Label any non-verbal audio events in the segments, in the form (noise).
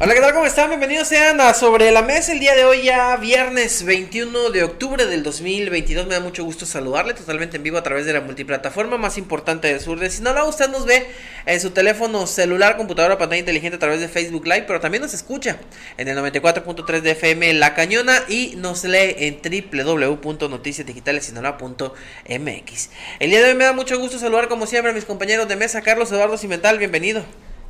Hola, ¿qué tal? ¿Cómo están? Bienvenidos sean a Sobre la Mesa el día de hoy, ya viernes 21 de octubre del 2022. Me da mucho gusto saludarle totalmente en vivo a través de la multiplataforma más importante del sur de Sinaloa. Usted nos ve en su teléfono celular, computadora, pantalla inteligente a través de Facebook Live, pero también nos escucha en el 94.3 de FM La Cañona y nos lee en www.noticiasdigitalesinaloa.mx. El día de hoy me da mucho gusto saludar como siempre a mis compañeros de mesa, Carlos Eduardo Cimental, bienvenido.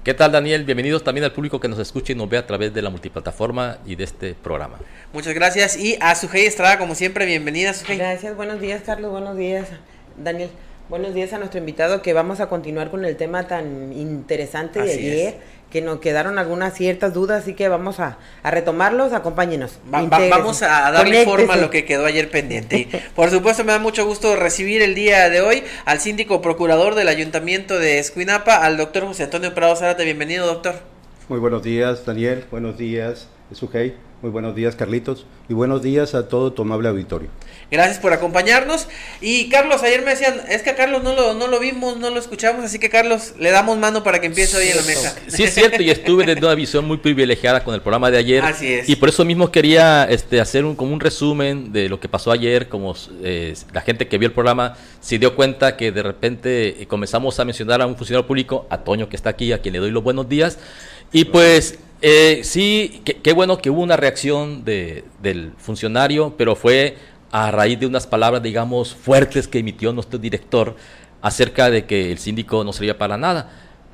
¿Qué tal Daniel? Bienvenidos también al público que nos escucha y nos ve a través de la multiplataforma y de este programa. Muchas gracias y a Sujei Estrada como siempre, bienvenida Sujei. Gracias, buenos días Carlos, buenos días Daniel. Buenos días a nuestro invitado que vamos a continuar con el tema tan interesante de ayer, que nos quedaron algunas ciertas dudas, así que vamos a, retomarlos, acompáñenos. vamos a darle forma a lo que quedó ayer pendiente. por supuesto me da mucho gusto recibir el día de hoy al síndico procurador del Ayuntamiento de Escuinapa, al doctor José Antonio Prado Zárate. Bienvenido, doctor. Muy buenos días, Daniel. Buenos días, Sujei. Muy buenos días, Carlitos. Y buenos días a todo tu amable auditorio. Gracias por acompañarnos. Y Carlos, ayer me decían, es que a Carlos no lo, no lo vimos, no lo escuchamos, así que Carlos, le damos mano para que empiece hoy en la mesa. Sí, es cierto, y estuve desde una visión muy privilegiada con el programa de ayer. Así es. Y por eso mismo quería este, hacer un, como un resumen de lo que pasó ayer, como eh, la gente que vio el programa se dio cuenta que de repente eh, comenzamos a mencionar a un funcionario público, a Toño que está aquí, a quien le doy los buenos días. Y pues eh, sí, qué bueno que hubo una reacción de, del funcionario, pero fue a raíz de unas palabras, digamos, fuertes que emitió nuestro director acerca de que el síndico no servía para nada.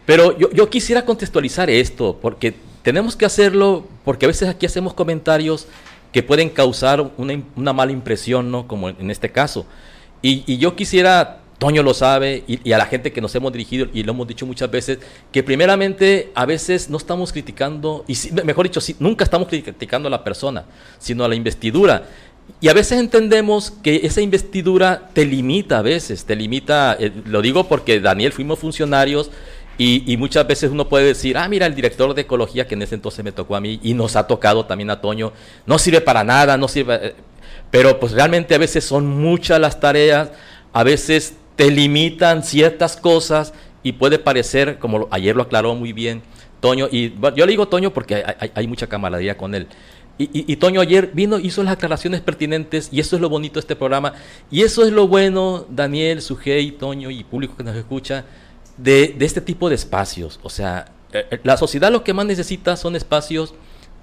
Pero yo, quisiera contextualizar esto, porque tenemos que hacerlo, porque a veces aquí hacemos comentarios que pueden causar una, mala impresión, ¿no? Como en este caso. Y yo quisiera Toño lo sabe y, a la gente que nos hemos dirigido y lo hemos dicho muchas veces, que primeramente a veces no estamos criticando, y mejor dicho, nunca estamos criticando a la persona, sino a la investidura. Y a veces entendemos que esa investidura te limita a veces, te limita, eh, lo digo porque Daniel fuimos funcionarios y, y, muchas veces uno puede decir, ah, mira, el director de ecología que en ese entonces me tocó a mí y nos ha tocado también a Toño, no sirve para nada, no sirve, eh, pero pues realmente a veces son muchas las tareas, a veces te limitan ciertas cosas y puede parecer, como ayer lo aclaró muy bien Toño, y yo le digo Toño porque hay, mucha camaradería con él. Y, Toño ayer vino, hizo las aclaraciones pertinentes y eso es lo bonito de este programa. Y eso es lo bueno, Daniel, Sujei, Toño y público que nos escucha, de, de este tipo de espacios. O sea, eh, eh, la sociedad lo que más necesita son espacios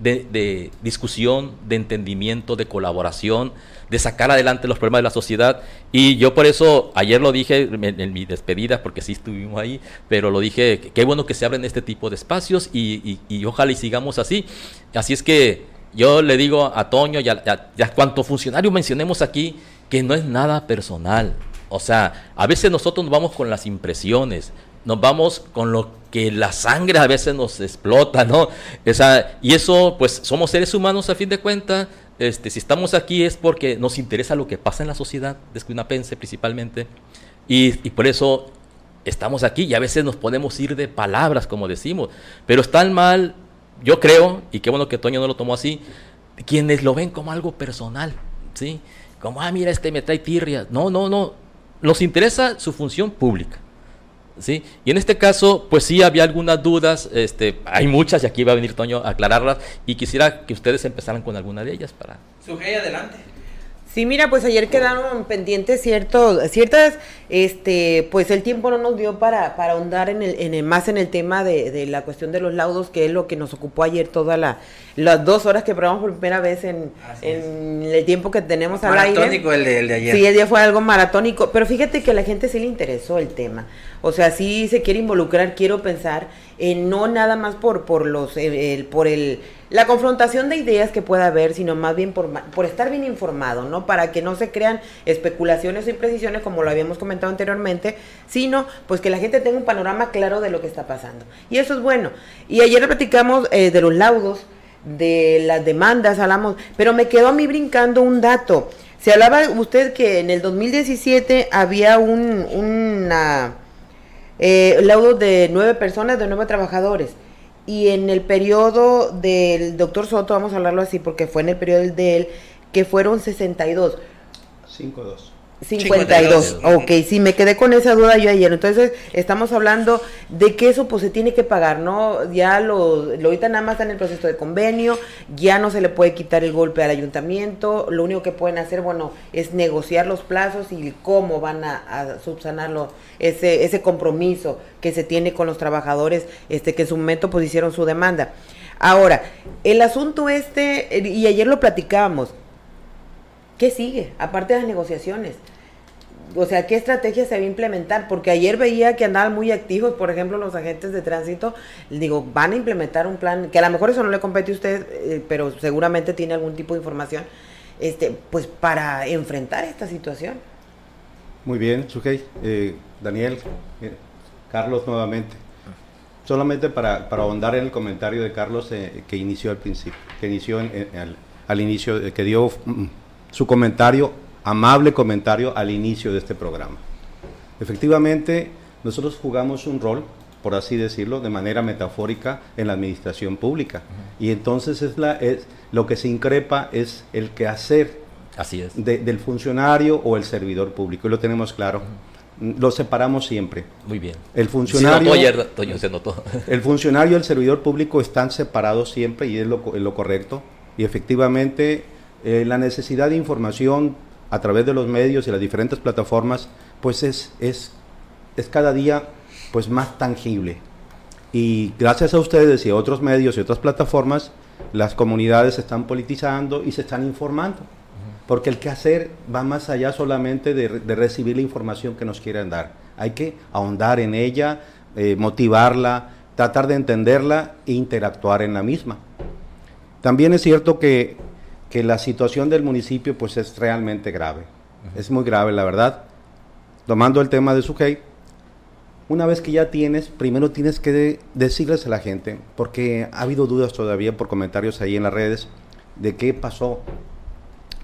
de, discusión, de entendimiento, de colaboración, de sacar adelante los problemas de la sociedad. Y yo por eso, ayer lo dije en, mi despedida, porque sí estuvimos ahí, pero lo dije, qué bueno que se abren este tipo de espacios y, ojalá y sigamos así. Así es que yo le digo a Toño y a, a, cuanto funcionario mencionemos aquí, que no es nada personal. O sea, a veces nosotros nos vamos con las impresiones, nos vamos con lo que la sangre a veces nos explota, ¿no? Esa, y eso, pues somos seres humanos a fin de cuentas. Este, si estamos aquí es porque nos interesa lo que pasa en la sociedad, descuinapense principalmente, y, y por eso estamos aquí y a veces nos podemos ir de palabras, como decimos, pero están mal, yo creo, y qué bueno que Toño no lo tomó así, quienes lo ven como algo personal, ¿sí? Como, ah, mira, este me trae tirria. No, no, no. Nos interesa su función pública. ¿Sí? Y en este caso, pues sí había algunas dudas, este, hay muchas y aquí va a venir Toño a aclararlas y quisiera que ustedes empezaran con alguna de ellas para... Sujei, adelante. Sí, mira, pues ayer quedaron pendientes ciertos, ciertas, este, pues el tiempo no nos dio para, para ahondar en el, en el, más en el tema de, de, la cuestión de los laudos, que es lo que nos ocupó ayer todas la, las dos horas que probamos por primera vez en, en el tiempo que tenemos al aire. Maratónico el de, el de ayer. Sí, el día fue algo maratónico, pero fíjate que a la gente sí le interesó el tema. O sea, sí se quiere involucrar, quiero pensar eh, no nada más por, por, los, eh, por el, la confrontación de ideas que pueda haber, sino más bien por, por estar bien informado, ¿no? Para que no se crean especulaciones o imprecisiones, como lo habíamos comentado anteriormente, sino pues que la gente tenga un panorama claro de lo que está pasando. Y eso es bueno. Y ayer platicamos eh, de los laudos, de las demandas, hablamos, pero me quedó a mí brincando un dato. Se hablaba usted que en el 2017 había un, una eh, laudo de nueve personas, de nueve trabajadores. Y en el periodo del doctor Soto, vamos a hablarlo así, porque fue en el periodo de él, que fueron 62. 5-2. 52. Ok, sí, me quedé con esa duda yo ayer. Entonces, estamos hablando de que eso pues se tiene que pagar, ¿no? Ya lo, lo ahorita nada más está en el proceso de convenio, ya no se le puede quitar el golpe al ayuntamiento, lo único que pueden hacer, bueno, es negociar los plazos y cómo van a, a subsanarlo, ese, ese compromiso que se tiene con los trabajadores, este, que en su momento pues hicieron su demanda. Ahora, el asunto este, y ayer lo platicábamos, ¿qué sigue? Aparte de las negociaciones o sea, ¿qué estrategia se va a implementar? Porque ayer veía que andaban muy activos, por ejemplo, los agentes de tránsito, digo, van a implementar un plan, que a lo mejor eso no le compete a usted, eh, pero seguramente tiene algún tipo de información, este, pues para enfrentar esta situación. Muy bien, Sujei. Eh, Daniel, eh, Carlos nuevamente. Solamente para, para, ahondar en el comentario de Carlos que inició al principio, que inició al, inicio, que dio mm, su comentario amable comentario al inicio de este programa. Efectivamente, nosotros jugamos un rol, por así decirlo, de manera metafórica en la administración pública. Uh -huh. Y entonces es, la, es lo que se increpa es el quehacer Así es. De, del funcionario o el servidor público. Y lo tenemos claro. Uh -huh. Lo separamos siempre. Muy bien. El funcionario, se ayer, Toño, se notó. (laughs) el funcionario y el servidor público están separados siempre y es lo, es lo correcto. Y efectivamente, eh, la necesidad de información a través de los medios y las diferentes plataformas, pues es, es, es cada día pues más tangible. Y gracias a ustedes y a otros medios y otras plataformas, las comunidades se están politizando y se están informando. Porque el quehacer va más allá solamente de, de, recibir la información que nos quieren dar. Hay que ahondar en ella, eh, motivarla, tratar de entenderla e interactuar en la misma. También es cierto que que la situación del municipio pues es realmente grave. Uh -huh. Es muy grave, la verdad. Tomando el tema de Sujei, una vez que ya tienes, primero tienes que de decirles a la gente, porque ha habido dudas todavía por comentarios ahí en las redes, de qué pasó,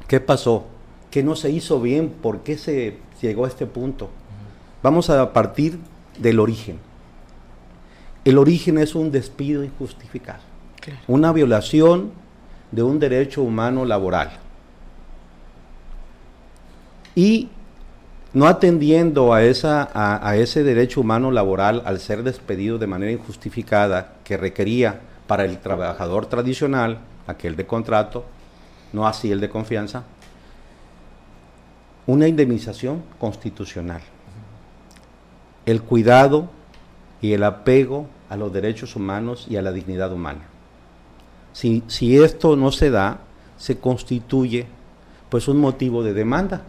qué pasó, qué no se hizo bien, por qué se llegó a este punto. Uh -huh. Vamos a partir del origen. El origen es un despido injustificado, claro. una violación de un derecho humano laboral. Y no atendiendo a, esa, a, ese derecho humano laboral al ser despedido de manera injustificada que requería para el trabajador tradicional, aquel de contrato, no así el de confianza, una indemnización constitucional. El cuidado y el apego a los derechos humanos y a la dignidad humana. Si, si, esto no se da, se constituye pues un motivo de demanda.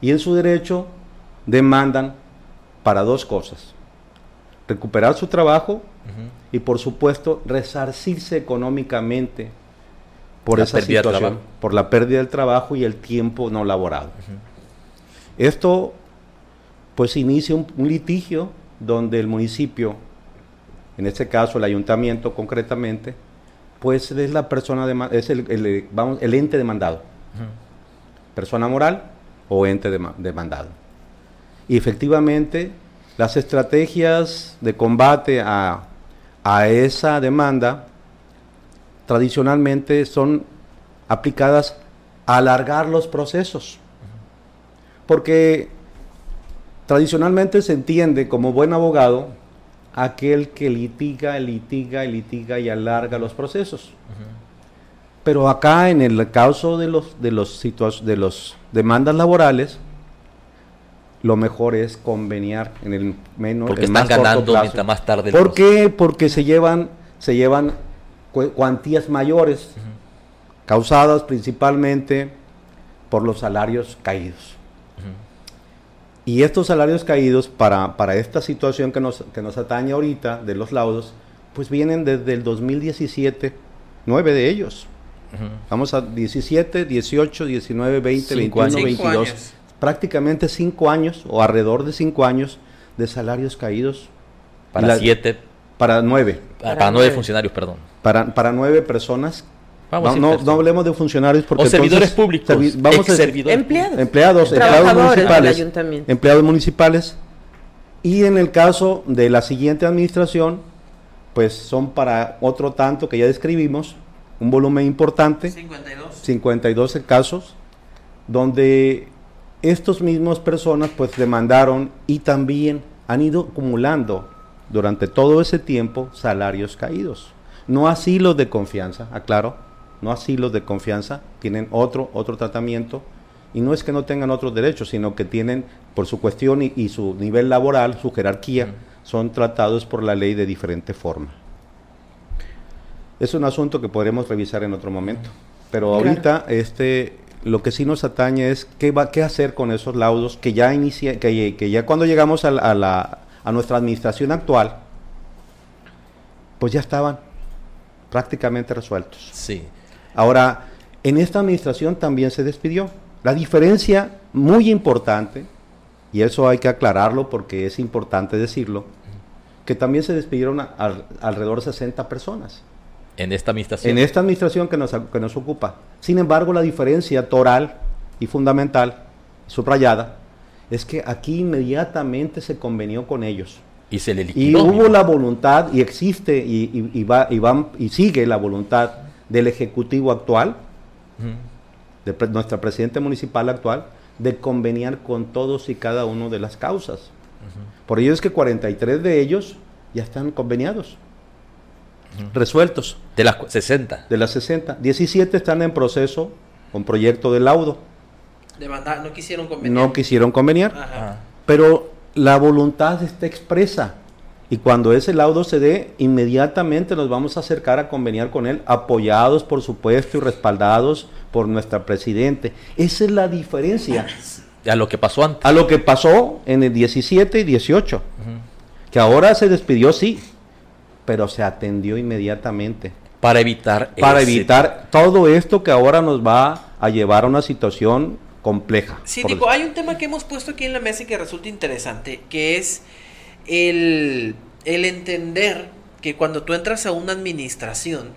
Y en su derecho demandan para dos cosas. Recuperar su trabajo uh -huh. y por supuesto resarcirse económicamente por la esa situación, por la pérdida del trabajo y el tiempo no laborado. Uh -huh. Esto pues inicia un, un litigio donde el municipio, en este caso el ayuntamiento concretamente, pues es la persona, de, es el, el, vamos, el ente demandado. Uh -huh. Persona moral o ente de, demandado. Y efectivamente, las estrategias de combate a, a esa demanda tradicionalmente son aplicadas a alargar los procesos. Porque tradicionalmente se entiende como buen abogado aquel que litiga, litiga, litiga y alarga los procesos. Uh -huh. Pero acá en el caso de los de los de los demandas laborales, lo mejor es conveniar en el menos porque el están ganando mientras más tarde. ¿Por qué? Porque se llevan se llevan cuantías mayores uh -huh. causadas principalmente por los salarios caídos. Y estos salarios caídos para, para esta situación que nos, que nos atañe ahorita de los laudos, pues vienen desde el 2017, nueve de ellos. Vamos a 17, 18, 19, 20, 21, 22. Prácticamente cinco años o alrededor de cinco años de salarios caídos. Para siete. Para nueve. Ah, para, nueve funcionarios, perdón. Para, para nueve personas Vamos no, no, hablemos de funcionarios porque o servidores públicos, vamos a servidores. empleados, empleados, empleados municipales, empleados municipales. Y en el caso de la siguiente administración, pues son para otro tanto que ya describimos, un volumen importante, 52, 52 casos, donde estos mismos personas pues demandaron y también han ido acumulando durante todo ese tiempo salarios caídos. No así los de confianza, aclaro, no así los de confianza, tienen otro, otro tratamiento, y no es que no tengan otros derechos, sino que tienen, por su cuestión y, su nivel laboral, su jerarquía, son tratados por la ley de diferente forma. Es un asunto que podremos revisar en otro momento, pero ahorita este, lo que sí nos atañe es qué, va, qué hacer con esos laudos que ya, inicia, que, que ya cuando llegamos a, la, a nuestra administración actual, pues ya estaban prácticamente resueltos. Sí. Ahora, en esta administración también se despidió. La diferencia muy importante, y eso hay que aclararlo porque es importante decirlo, que también se despidieron alrededor de 60 personas. En esta administración. En esta administración que nos, que nos ocupa. Sin embargo, la diferencia toral y fundamental, subrayada, es que aquí inmediatamente se convenió con ellos. Y se le liquidó. Y hubo la voluntad, y existe, y, y, va, y, va, y sigue la voluntad del Ejecutivo actual, de nuestra Presidenta Municipal actual, de conveniar con todos y cada uno de las causas. Por ello es que 43 de ellos ya están conveniados, resueltos. De las 60. De las 60. 17 están en proceso con proyecto de laudo. no quisieron conveniar. No quisieron conveniar. Pero la voluntad está expresa. Y cuando ese laudo se dé, inmediatamente nos vamos a acercar a conveniar con él, apoyados, por supuesto, y respaldados por nuestra presidente. Esa es la diferencia. A lo que pasó antes. A lo que pasó en el 17 y 18. Que ahora se despidió, sí, pero se atendió inmediatamente. Para evitar. Para evitar todo esto que ahora nos va a llevar a una situación compleja. Sí, digo, hay un tema que hemos puesto aquí en la mesa y que resulta interesante, que es el, entender que cuando tú entras a una administración,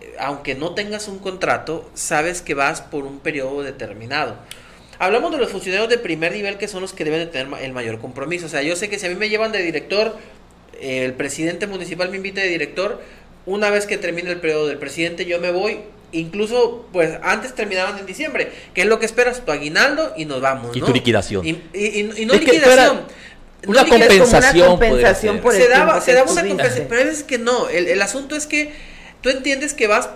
eh, aunque no tengas un contrato, sabes que vas por un periodo determinado. Hablamos de los funcionarios de primer nivel que son los que deben de tener el mayor compromiso. O sea, yo sé que si a mí me llevan de director, el presidente municipal me invita de director, una vez que termine el periodo del presidente yo me voy. Incluso, pues antes terminaban en diciembre. ¿Qué es lo que esperas? Tu aguinaldo y nos vamos. Y tu liquidación. Y, no liquidación una compensación. por se daba, se daba una compensación, pero es que no. El, asunto es que tú entiendes que vas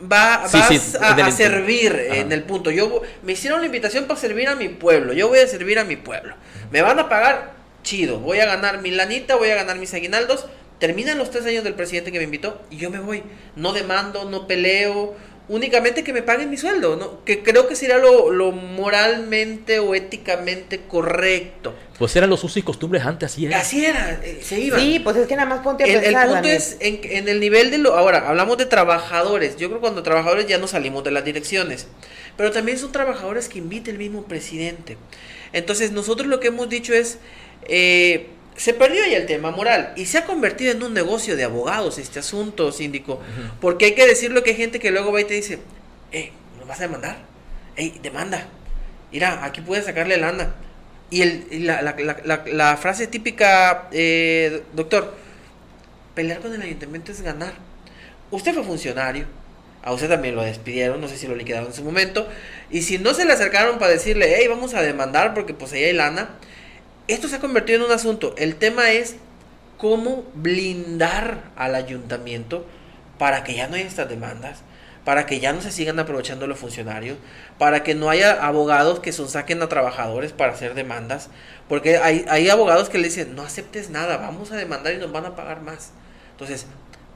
va, vas a, servir en el punto. Yo me hicieron la invitación para servir a mi pueblo. Yo voy a servir a mi pueblo. Me van a pagar chido. Voy a ganar mi lanita, voy a ganar mis aguinaldos. Terminan los tres años del presidente que me invitó y yo me voy. No demando, no peleo, únicamente que me paguen mi sueldo, ¿no? Que creo que sería lo, moralmente o éticamente correcto. Pues eran los usos y costumbres antes, así era. Así era, eh, se iba. Sí, pues es que nada más ponte a el, pensar. El punto es en, el nivel de lo. Ahora, hablamos de trabajadores. Yo creo que cuando trabajadores ya no salimos de las direcciones. Pero también son trabajadores que invita el mismo presidente. Entonces, nosotros lo que hemos dicho es. Eh, se perdió ya el tema moral y se ha convertido en un negocio de abogados este asunto, síndico. Porque hay que decirlo que hay gente que luego va y te dice, eh, ¿nos vas a demandar? Ey, demanda. Mira, aquí puedes sacarle lana. Y, el, la, la, la, frase típica, eh, doctor, pelear con el ayuntamiento es ganar. Usted fue funcionario, a usted también lo despidieron, no sé si lo liquidaron en su momento. Y si no se le acercaron para decirle, hey, vamos a demandar porque pues ahí hay lana, esto se ha convertido en un asunto. El tema es cómo blindar al ayuntamiento para que ya no haya estas demandas, para que ya no se sigan aprovechando los funcionarios, para que no haya abogados que son saquen a trabajadores para hacer demandas, porque hay, hay abogados que le dicen, no aceptes nada, vamos a demandar y nos van a pagar más. Entonces,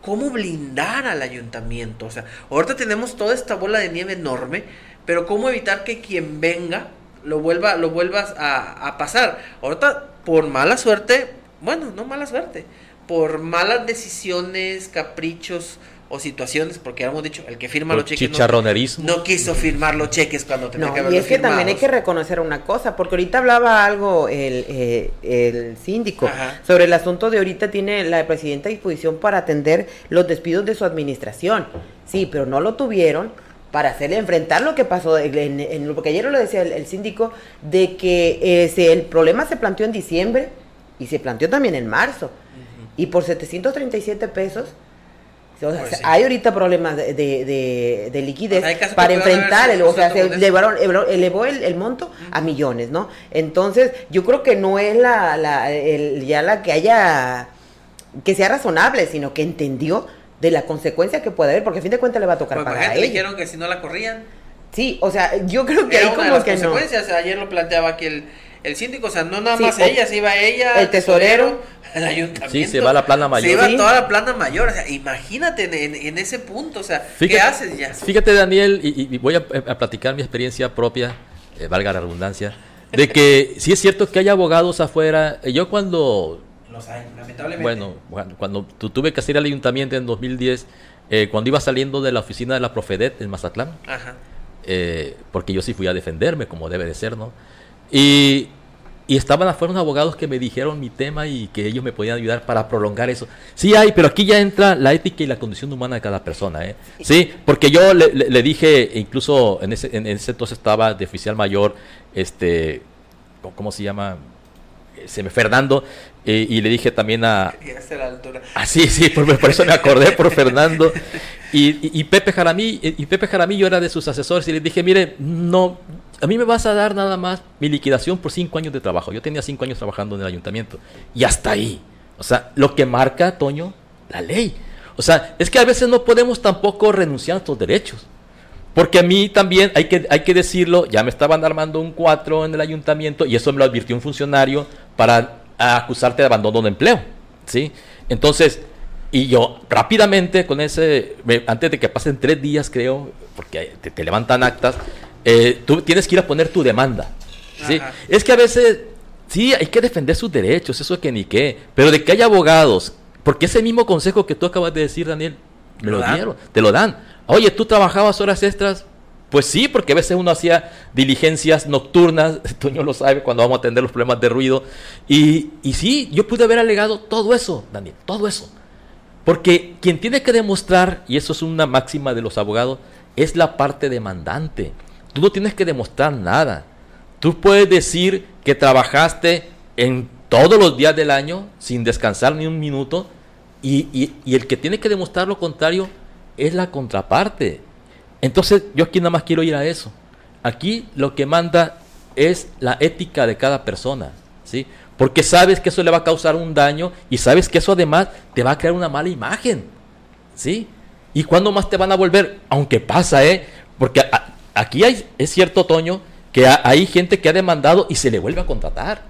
¿cómo blindar al ayuntamiento? O sea, ahorita tenemos toda esta bola de nieve enorme, pero ¿cómo evitar que quien venga lo vuelva, lo vuelvas a, a pasar. Ahorita, por mala suerte, bueno, no mala suerte, por malas decisiones, caprichos o situaciones, porque hemos dicho, el que firma los cheques chicharronerismo. No, quiso firmar los cheques cuando tenía No, que y es que también hay que reconocer una cosa, porque ahorita hablaba algo el, eh, el síndico Ajá. sobre el asunto de ahorita tiene la presidenta a disposición para atender los despidos de su administración. Sí, pero no lo tuvieron para hacerle enfrentar lo que pasó, en, porque ayer lo decía el, el síndico, de que eh, se- el problema se planteó en diciembre y se planteó también en marzo. Y por 737 pesos, o sea, Pues sí. hay ahorita problemas de, de, de- de liquidez para enfrentar, el, o sea, se elevaron- elevó, elevó el, el monto a millones, ¿no? Entonces, yo creo que no es la, la el- ya la que haya, que sea razonable, sino que entendió de la consecuencia que puede haber, porque a fin de cuentas le va a tocar Pues, pagar a ella. dijeron que si no la corrían, Sí, o sea, yo creo que de como las que no. consecuencias. Ayer lo planteaba aquí el, el síndico, o sea, no nada Sí, más o- ella, se iba ella, el tesorero. el ayuntamiento. Sí, se va a la plana mayor. Se iba Sí. toda la plana mayor, o sea, imagínate en, en- en ese punto, o sea, ¿qué haces ya? Fíjate, Daniel, y, y voy a, a platicar mi experiencia propia, eh, valga la redundancia, de que sí es cierto que hay abogados afuera. Eh, Yo cuando, Los hay, lamentablemente. bueno, cuando- cuando tu- tuve que hacer al ayuntamiento en 2010, eh, cuando iba saliendo de la oficina de la Profedet en Mazatlán, Ajá. eh, porque yo sí fui a defenderme, como debe de ser, ¿no? Y, y estaban afuera unos abogados que me dijeron mi tema y que ellos me podían ayudar para prolongar eso. Sí hay, pero aquí ya entra la ética y la condición humana de cada persona, ¿eh? Sí, porque yo le, le- le dije, incluso en ese, en ese entonces estaba de oficial mayor, este, ¿cómo se llama? Eh, Se me Fernando, eh, y le dije también a, la altura. Ah, sí, sí, por, por eso me acordé por Fernando. Y, y- y Pepe Jaramí, y Pepe Jaramillo era de sus asesores y le dije, mire, no, a mí me vas a dar nada más mi liquidación por cinco años de trabajo. Yo tenía cinco años trabajando en el ayuntamiento. Y hasta ahí. O sea, lo que marca, Toño, la ley. O sea, es que a veces no podemos tampoco renunciar a nuestros derechos. Porque a mí también hay que, hay que decirlo, ya me estaban armando un 4 en el ayuntamiento y eso me lo advirtió un funcionario para acusarte de abandono de empleo. ¿sí? Entonces, y yo rápidamente con ese, me- antes de que pasen tres días creo, porque te, te levantan actas, eh, tú tienes que ir a poner tu demanda. ¿sí? Es que a veces, sí, hay que defender sus derechos, eso que ni qué, pero de que haya abogados, porque ese mismo consejo que tú acabas de decir, Daniel, me Lo dieron, te lo dan. Oye, ¿tú trabajabas horas extras? Pues sí, porque a veces uno hacía diligencias nocturnas, (laughs) Toño lo sabe, cuando vamos a atender los problemas de ruido. Y, y sí, yo pude haber alegado todo eso, Daniel, todo eso. Porque quien tiene que demostrar, y eso es una máxima de los abogados, es la parte demandante. Tú no tienes que demostrar nada. Tú puedes decir que trabajaste en todos los días del año sin descansar ni un minuto y, y- y el que tiene que demostrar lo contrario es la contraparte. Entonces yo aquí nada más quiero ir a eso. Aquí lo que manda es la ética de cada persona, ¿sí? Porque sabes que eso le va a causar un daño y sabes que eso además te va a crear una mala imagen, ¿sí? ¿Y cuándo más te van a volver? Aunque pasa, ¿eh? Porque a- aquí hay, es cierto, Toño, que ha- hay gente que ha demandado y se le vuelve a contratar.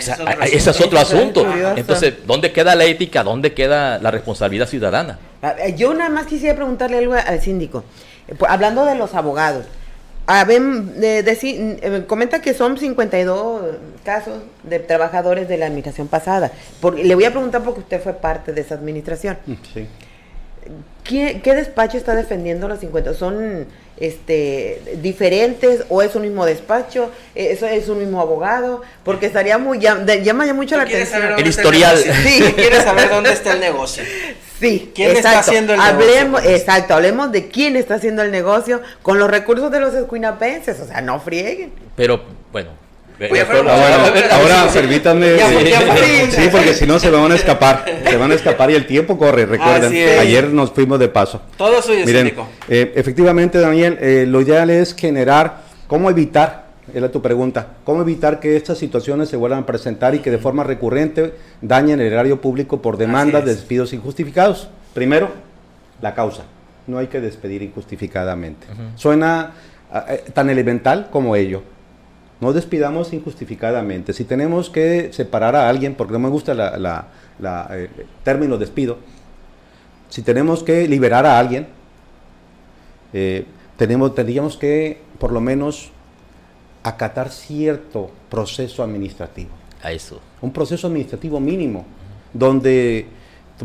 Sea, Ese es otro a- ese es asunto. otro Eso es asunto. curioso. Entonces, ¿dónde queda la ética? ¿Dónde queda la responsabilidad ciudadana? Ah, Yo nada más quisiera preguntarle algo al síndico. Eh, Hablando de los abogados, habem- de- deci- eh, comenta que son 52 casos de trabajadores de la administración pasada. Por- le voy a preguntar porque usted fue parte de esa administración. Sí. ¿Qué, qué despacho está defendiendo los 50? ¿Son este, diferentes o es un mismo despacho? Eh, ¿Eso es un mismo abogado? Porque estaría muy, llama ya mucho ¿Tú la atención. El historial. negocio? Sí. ¿Tú quieres saber dónde está el negocio? Sí, ¿Quién está haciendo el negocio hablemos, esto? Exacto, hablemos de quién está haciendo el negocio con los recursos de los escuinapenses, o sea, no frieguen. Pero, bueno. Ahora, a ver, ahora permítanme. Ya sí, ya fue. sí, porque si no se van a escapar. Se van a escapar y el tiempo corre, recuerden. Ayer nos fuimos de paso. Todo suyo, Miren, eh, efectivamente, Daniel, eh, lo ideal es generar, ¿cómo evitar? Era tu pregunta. ¿Cómo evitar que estas situaciones se vuelvan a presentar y que de forma recurrente dañen el erario público por demandas de es. despidos injustificados? Primero, la causa. No hay que despedir injustificadamente. Suena ah, eh, tan elemental como ello. No despidamos injustificadamente. Si tenemos que separar a alguien, porque no me gusta la, la- la, eh, el término despido, si tenemos que liberar a alguien, eh, tenemos, tendríamos que por lo menos acatar cierto proceso administrativo. A eso. Un proceso administrativo mínimo, donde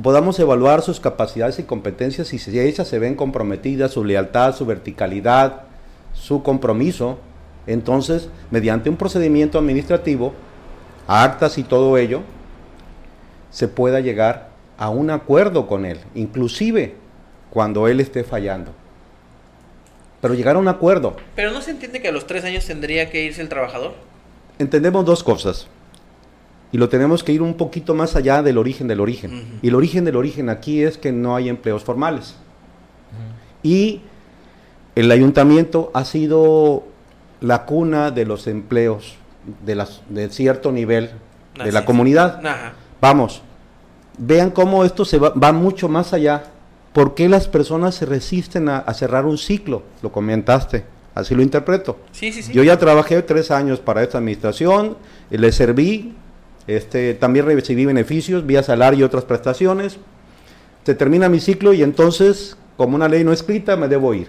podamos evaluar sus capacidades y competencias y si ellas se ven comprometidas, su lealtad, su verticalidad, su compromiso, entonces, mediante un procedimiento administrativo, actas y todo ello, se pueda llegar a un acuerdo con él, inclusive cuando él esté fallando. Pero llegar a un acuerdo. Pero no se entiende que a los tres años tendría que irse el trabajador. Entendemos dos cosas. Y lo tenemos que ir un poquito más allá del origen del origen. Y el origen del origen aquí es que no hay empleos formales. Y el ayuntamiento ha sido la cuna de los empleos de, las, de cierto nivel de la es. comunidad. Ajá. Vamos, vean cómo esto se va, va mucho más allá. ¿Por qué las personas se resisten a, a cerrar un ciclo? Lo comentaste, así lo interpreto. Sí, sí, sí. Yo ya trabajé tres años para esta administración, eh, le serví, este, también recibí beneficios vía salario y otras prestaciones. Se termina mi ciclo y entonces, como una ley no escrita, me debo ir.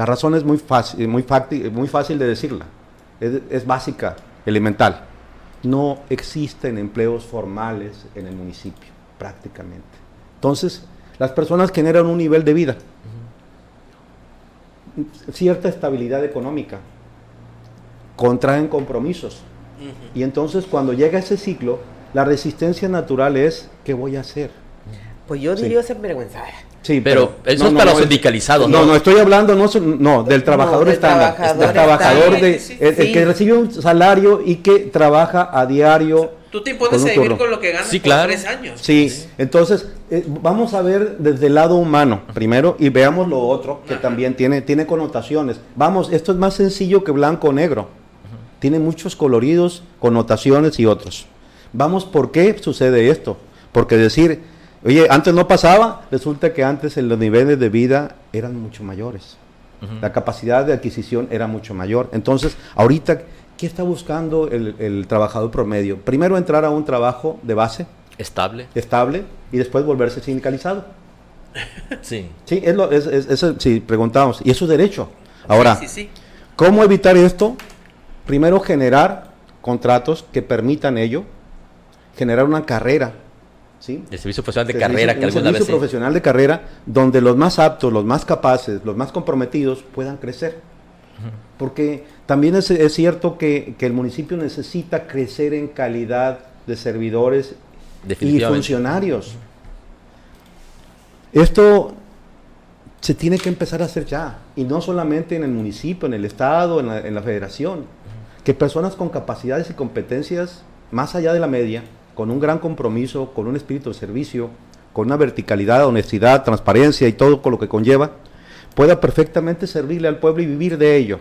La razón es muy fácil, muy fácil, muy fácil de decirla. Es, es básica, elemental. No existen empleos formales en el municipio, prácticamente. Entonces, las personas generan un nivel de vida, cierta estabilidad económica, contraen compromisos. Y entonces cuando llega ese ciclo, la resistencia natural es, ¿qué voy a hacer? Pues yo Sí. diría ser vergüenza. Sí, Pero eso es para los sindicalizados, No, ¿no? no, estoy hablando no, no del trabajador del estándar, trabajador del trabajador estándar. de, Sí, sí, el, sí. que recibe un salario y que trabaja a diario. Tú te impones con vivir turno. con lo que ganas Sí, por claro. tres años. Sí, entonces eh, vamos a ver desde el lado humano primero y veamos lo otro que Ajá. también tiene, tiene connotaciones. Vamos, esto es más sencillo que blanco o negro. Tiene muchos coloridos, connotaciones y otros. Vamos, ¿por qué sucede esto? Porque decir, oye, antes no pasaba, resulta que antes en los niveles de vida eran mucho mayores. La capacidad de adquisición era mucho mayor. Entonces, ahorita, ¿qué está buscando el, el trabajador promedio? Primero entrar a un trabajo de base, Estable. estable, y después volverse sindicalizado. (laughs) Sí. Sí, es lo, es, sí, preguntamos. Y eso es derecho. Ahora, Sí, sí, sí. ¿cómo evitar esto? Primero, generar contratos que permitan ello, generar una carrera, ¿sí? El servicio profesional de Servicio- carrera que un alguna servicio vez... sí. profesional de carrera donde los más aptos, los más capaces, los más comprometidos puedan crecer. Porque también es, es cierto que, que el municipio necesita crecer en calidad de servidores y funcionarios. Esto se tiene que empezar a hacer ya, y no solamente en el municipio, en el estado, en la, en la federación, que personas con capacidades y competencias más allá de la media, con un gran compromiso, con un espíritu de servicio, con una verticalidad, honestidad, transparencia y todo con lo que conlleva, pueda perfectamente servirle al pueblo y vivir de ello.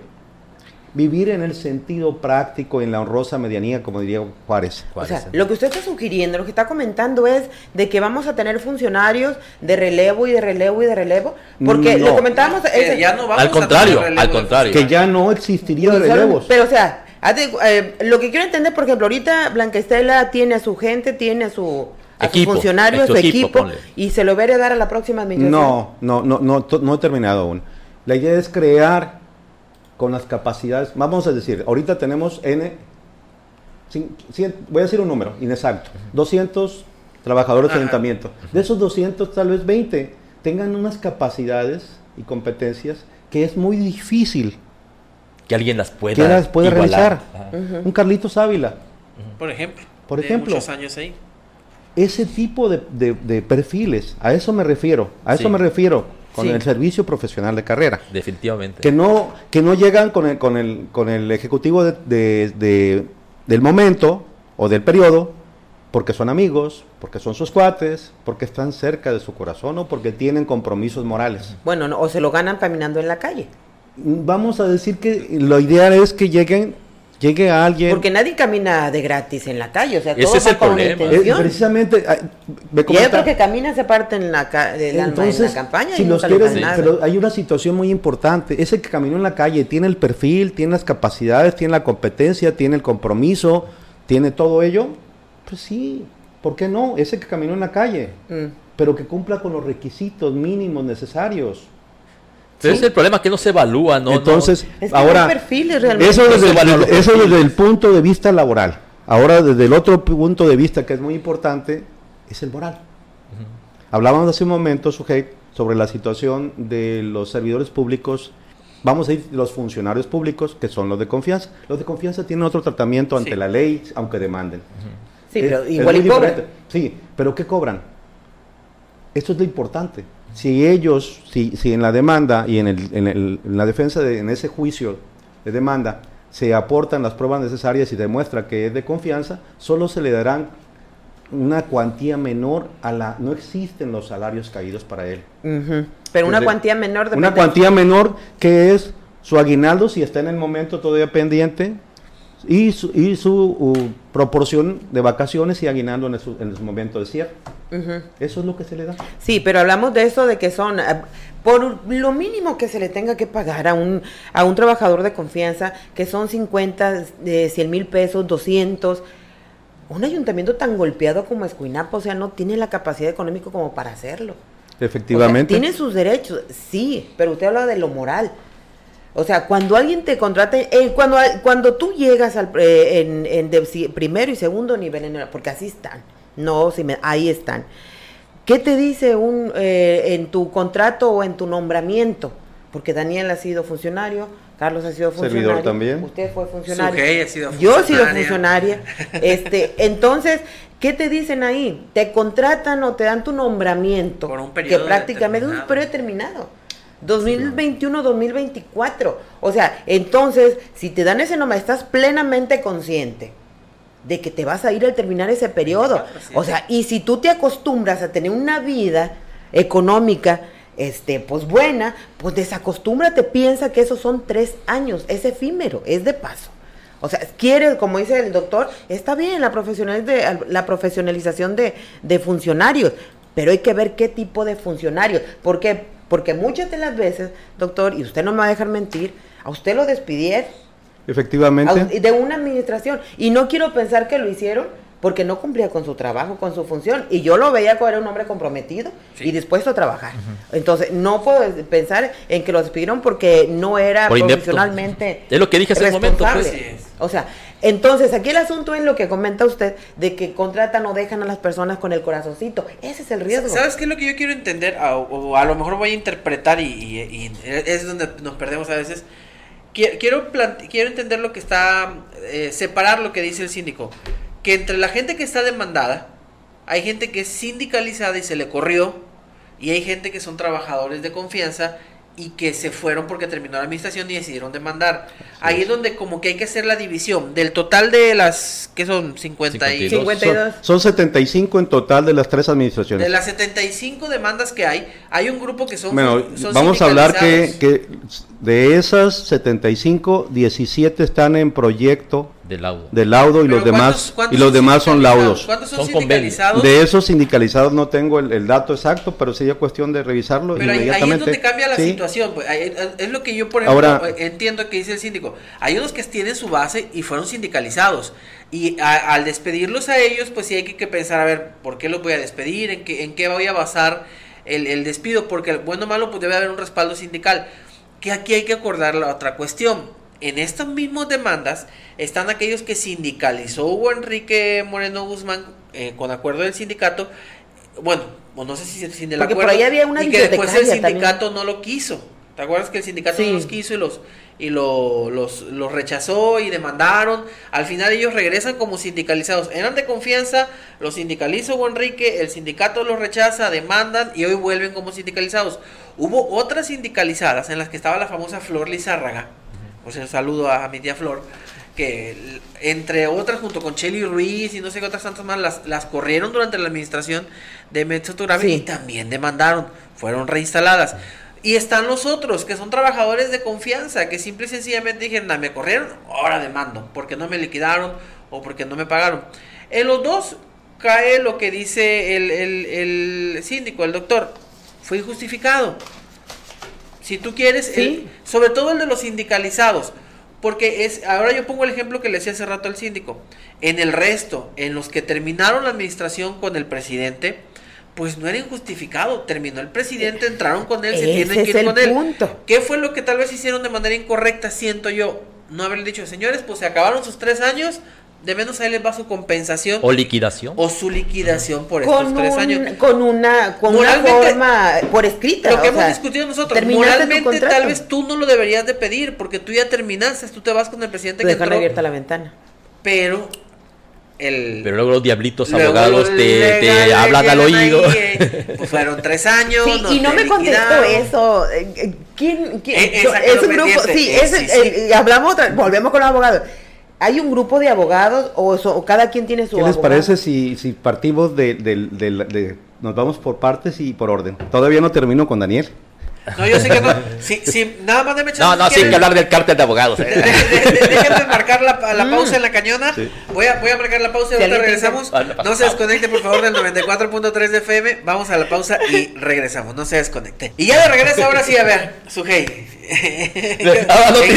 Vivir en el sentido práctico, en la honrosa medianía, como diría Juárez. O ¿Cuál sea, lo que usted está sugiriendo, lo que está comentando es de que vamos a tener funcionarios de relevo y de relevo y de relevo, porque No. lo comentábamos Que es- ya no vamos Al a contrario, tener al contrario. Que ya no existiría relevos. Pero, o sea, eh, lo que quiero entender, por ejemplo, ahorita Blanca Estela tiene a su gente, tiene a su a sus Equipo, funcionarios, a su su equipo, y se lo va a heredar a la próxima administración. No, no, no, no, no he terminado aún. La idea es crear con las capacidades. Vamos a decir, ahorita tenemos N, voy a decir un número inexacto, 200 trabajadores de ayuntamiento. De esos 200, tal vez 20 tengan unas capacidades y competencias que es muy difícil Que alguien las pueda que las pueda igualar. realizar. Un Carlitos Ávila, Por ejemplo. Por ejemplo. muchos años ahí. ese tipo de, de- de perfiles, a eso me refiero, a eso me refiero con Sí. el servicio profesional de carrera. Definitivamente. que no que no llegan con el con el con el ejecutivo de, de- de- del momento o del periodo porque son amigos porque son sus cuates porque están cerca de su corazón o porque tienen compromisos morales Bueno, no, o se lo ganan caminando en la calle. Vamos a decir que lo ideal es que lleguen llegue a alguien Porque nadie camina de gratis en la calle, o sea, Ese todo es va el con problema. Eh, intención. precisamente ay, me y hay comenta- otro que camina, se parte en la, ca- del alma en la campaña si y los quieres, pero hay una situación muy importante. Ese que caminó en la calle tiene el perfil, tiene las capacidades, tiene la competencia, tiene el compromiso, tiene todo ello. Pues sí, ¿por qué no? Ese que caminó en la calle, Mm. pero que cumpla con los requisitos mínimos necesarios. Pero es el problema que no se evalúa, ¿no? Entonces, Es que no hay ahora, perfiles realmente. eso, desde, eso desde el punto de vista laboral. Ahora, desde el otro punto de vista que es muy importante, es el moral. Hablábamos hace un momento, Sujei, sobre la situación de los servidores públicos, vamos a ir los funcionarios públicos, que son los de confianza. Los de confianza tienen otro tratamiento ante Sí. la ley, aunque demanden. Sí, Es- pero es igual y cobran. Sí, pero ¿qué cobran? Esto es lo importante. Si ellos, si, si en la demanda y en, el- en el- en la defensa, de, en ese juicio de demanda, se aportan las pruebas necesarias y demuestra que es de confianza, solo se le darán una cuantía menor a la... No existen los salarios caídos para él. Ujú. Pero una cuantía menor de Una cuantía menor que es su aguinaldo, si está en el momento todavía pendiente, y su, y su uh, proporción de vacaciones y aguinaldo en su, en su momento de cierre. Eso es lo que se le da. Sí, pero hablamos de eso, de que son, eh, por lo mínimo que se le tenga que pagar a un, a un trabajador de confianza, que son 50, de 100 mil pesos, 200. Un ayuntamiento tan golpeado como Escuinapa, o sea, no tiene la capacidad económica como para hacerlo. O sea, Efectivamente. tiene sus derechos, sí, pero usted habla de lo moral. O sea, cuando alguien te contrate, eh, cuando, cuando tú llegas al, eh, en, en de- si- primero y segundo nivel, porque así están, no, si me- ahí están. ¿Qué te dice un, eh, en tu contrato o en tu nombramiento? Porque Daniel ha sido funcionario, Carlos ha sido Servidor funcionario, también. usted fue funcionario, Sujei ha sido yo he sido funcionaria. Este, (laughs) entonces, ¿qué te dicen ahí? Te contratan o te dan tu nombramiento, Por un que periodo prácticamente es un periodo determinado. 2021-2024. O sea, entonces, si te dan ese nombre, estás plenamente consciente de que te vas a ir al terminar ese periodo. 24, sí. O sea, y si tú te acostumbras a tener una vida económica, este, pues buena, pues desacostúmbrate, piensa que esos son tres años, es efímero, es de paso. O sea, quiere, como dice el doctor, está bien la, profesional de, la profesionalización de, de funcionarios, pero hay que ver qué tipo de funcionarios. ¿Por qué? Porque muchas de las veces, doctor, y usted no me va a dejar mentir, a usted lo despidieron Efectivamente. de una administración. Y no quiero pensar que lo hicieron porque no cumplía con su trabajo, con su función. Y yo lo veía como era un hombre comprometido Sí. y dispuesto a trabajar. Entonces, no puedo pensar en que lo despidieron porque no era Por inepto. profesionalmente. Es lo que dije hace un momento, pues. O sea, entonces aquí el asunto es lo que comenta usted de que contratan o dejan a las personas con el corazoncito. Ese es el riesgo. ¿Sabes qué es lo que yo quiero entender? A- O a lo mejor voy a interpretar y, y- y es donde nos perdemos a veces. Qui- Quiero, quiero entender lo que está, eh, separar lo que dice el síndico. Que entre la gente que está demandada, hay gente que es sindicalizada y se le corrió, y hay gente que son trabajadores de confianza y que se fueron porque terminó la administración y decidieron demandar. Ahí es donde como que hay que hacer la división del total de las, que son? 50 y... 52. 52. Son, son 75 en total de las tres administraciones. De las 75 demandas que hay, hay un grupo que son. Bueno, son vamos a hablar que de esas 75, 17 están en proyecto Del laudo. de laudo y Pero los demás ¿cuántos- cuántos y los son demás son sindicalizados? laudos. ¿Cuántos son, sindicalizados? De esos sindicalizados no tengo el, el dato exacto, pero sería cuestión de revisarlo Pero ahí, ahí es inmediatamente. donde cambia la Sí. situación. pues, ahí- es lo que yo, por ejemplo, Ahora- entiendo que dice el síndico. Hay unos que tienen su base y fueron sindicalizados. Y a- al despedirlos a ellos, pues sí hay que, que pensar, a ver, ¿por qué los voy a despedir? ¿En qué, en qué voy a basar el, el despido? Porque bueno o malo, pues debe haber un respaldo sindical. Que aquí hay que acordar la otra cuestión. En estas mismas demandas están aquellos que sindicalizó Hugo Enrique Moreno Guzmán eh, con acuerdo del sindicato. Bueno, o no sé si sin el Porque por acuerdo. ahí había una y que después el también. sindicato no lo quiso. ¿Te acuerdas que el sindicato Sí. no los quiso y los y lo- los, los rechazó y demandaron? Al final ellos regresan como sindicalizados. Eran de confianza, los sindicaliza Hugo Enrique, el sindicato los rechaza, demandan y hoy vuelven como sindicalizados. Hubo otras sindicalizadas en las que estaba la famosa Flor Lizárraga. Por cierto, saludo a, a mi tía Flor. Que entre otras, junto con Chelly Ruiz y no sé qué otras tantas más, las, las corrieron durante la administración de Metsoturami Sí. y también demandaron. Fueron reinstaladas. Y están los otros, que son trabajadores de confianza, que simple y sencillamente dijeron, "Nah, me corrieron, ahora demando, porque no me liquidaron o porque no me pagaron. En los dos cae lo que dice el, el- el síndico, el doctor, fue injustificado. Si tú quieres, Sí. el- sobre todo el de los sindicalizados, porque es, ahora yo pongo el ejemplo que le decía hace rato al síndico, en el resto, en los que terminaron la administración con el presidente, pues no era injustificado. Terminó el presidente, entraron con él, se Ese tienen que ir con él. punto. ¿Qué fue lo que tal vez hicieron de manera incorrecta, siento yo? No haberle dicho, señores, pues se acabaron sus tres años, de menos ahí les va su compensación O liquidación. o su liquidación por estos Con, tres un- años. con una con una forma por escrita. Lo que o hemos sea, discutido nosotros, moralmente tal vez tú no lo deberías de pedir porque tú ya terminaste, tú te vas con el presidente Te que entró, abierta la ventana. pero el Pero luego los diablitos luego abogados te, te hablan al oído. ahí, eh, pues fueron tres años. Sí, y no me contestó eso. Eh, eh, ¿Quién? quién? Eh, Yo- esa es un grupo, sí, Eh, es, sí, eh, eh, hablamos, otra- volvemos con los abogados. ¿Hay un grupo de abogados o, so- o cada quien tiene su ¿Qué les parece si, si partimos de, del- del- de- Nos vamos por partes y por orden. Todavía no termino con Daniel. No, yo sé que no. Sí, sí, nada más déme No, no, si quieren. que hablar del cártel de abogados. ¿eh? de- de- de- Déjenme marcar la, la pausa en la cañona. Sí. Voy, a, voy a marcar la pausa y Si ahorita regresamos. Ah, no se desconecte, por favor, del 94.3 de FM. Vamos a la pausa y regresamos. No se desconecte. Y ya de regreso, ahora sí, a ver, Sujei. (laughs) Ah, no te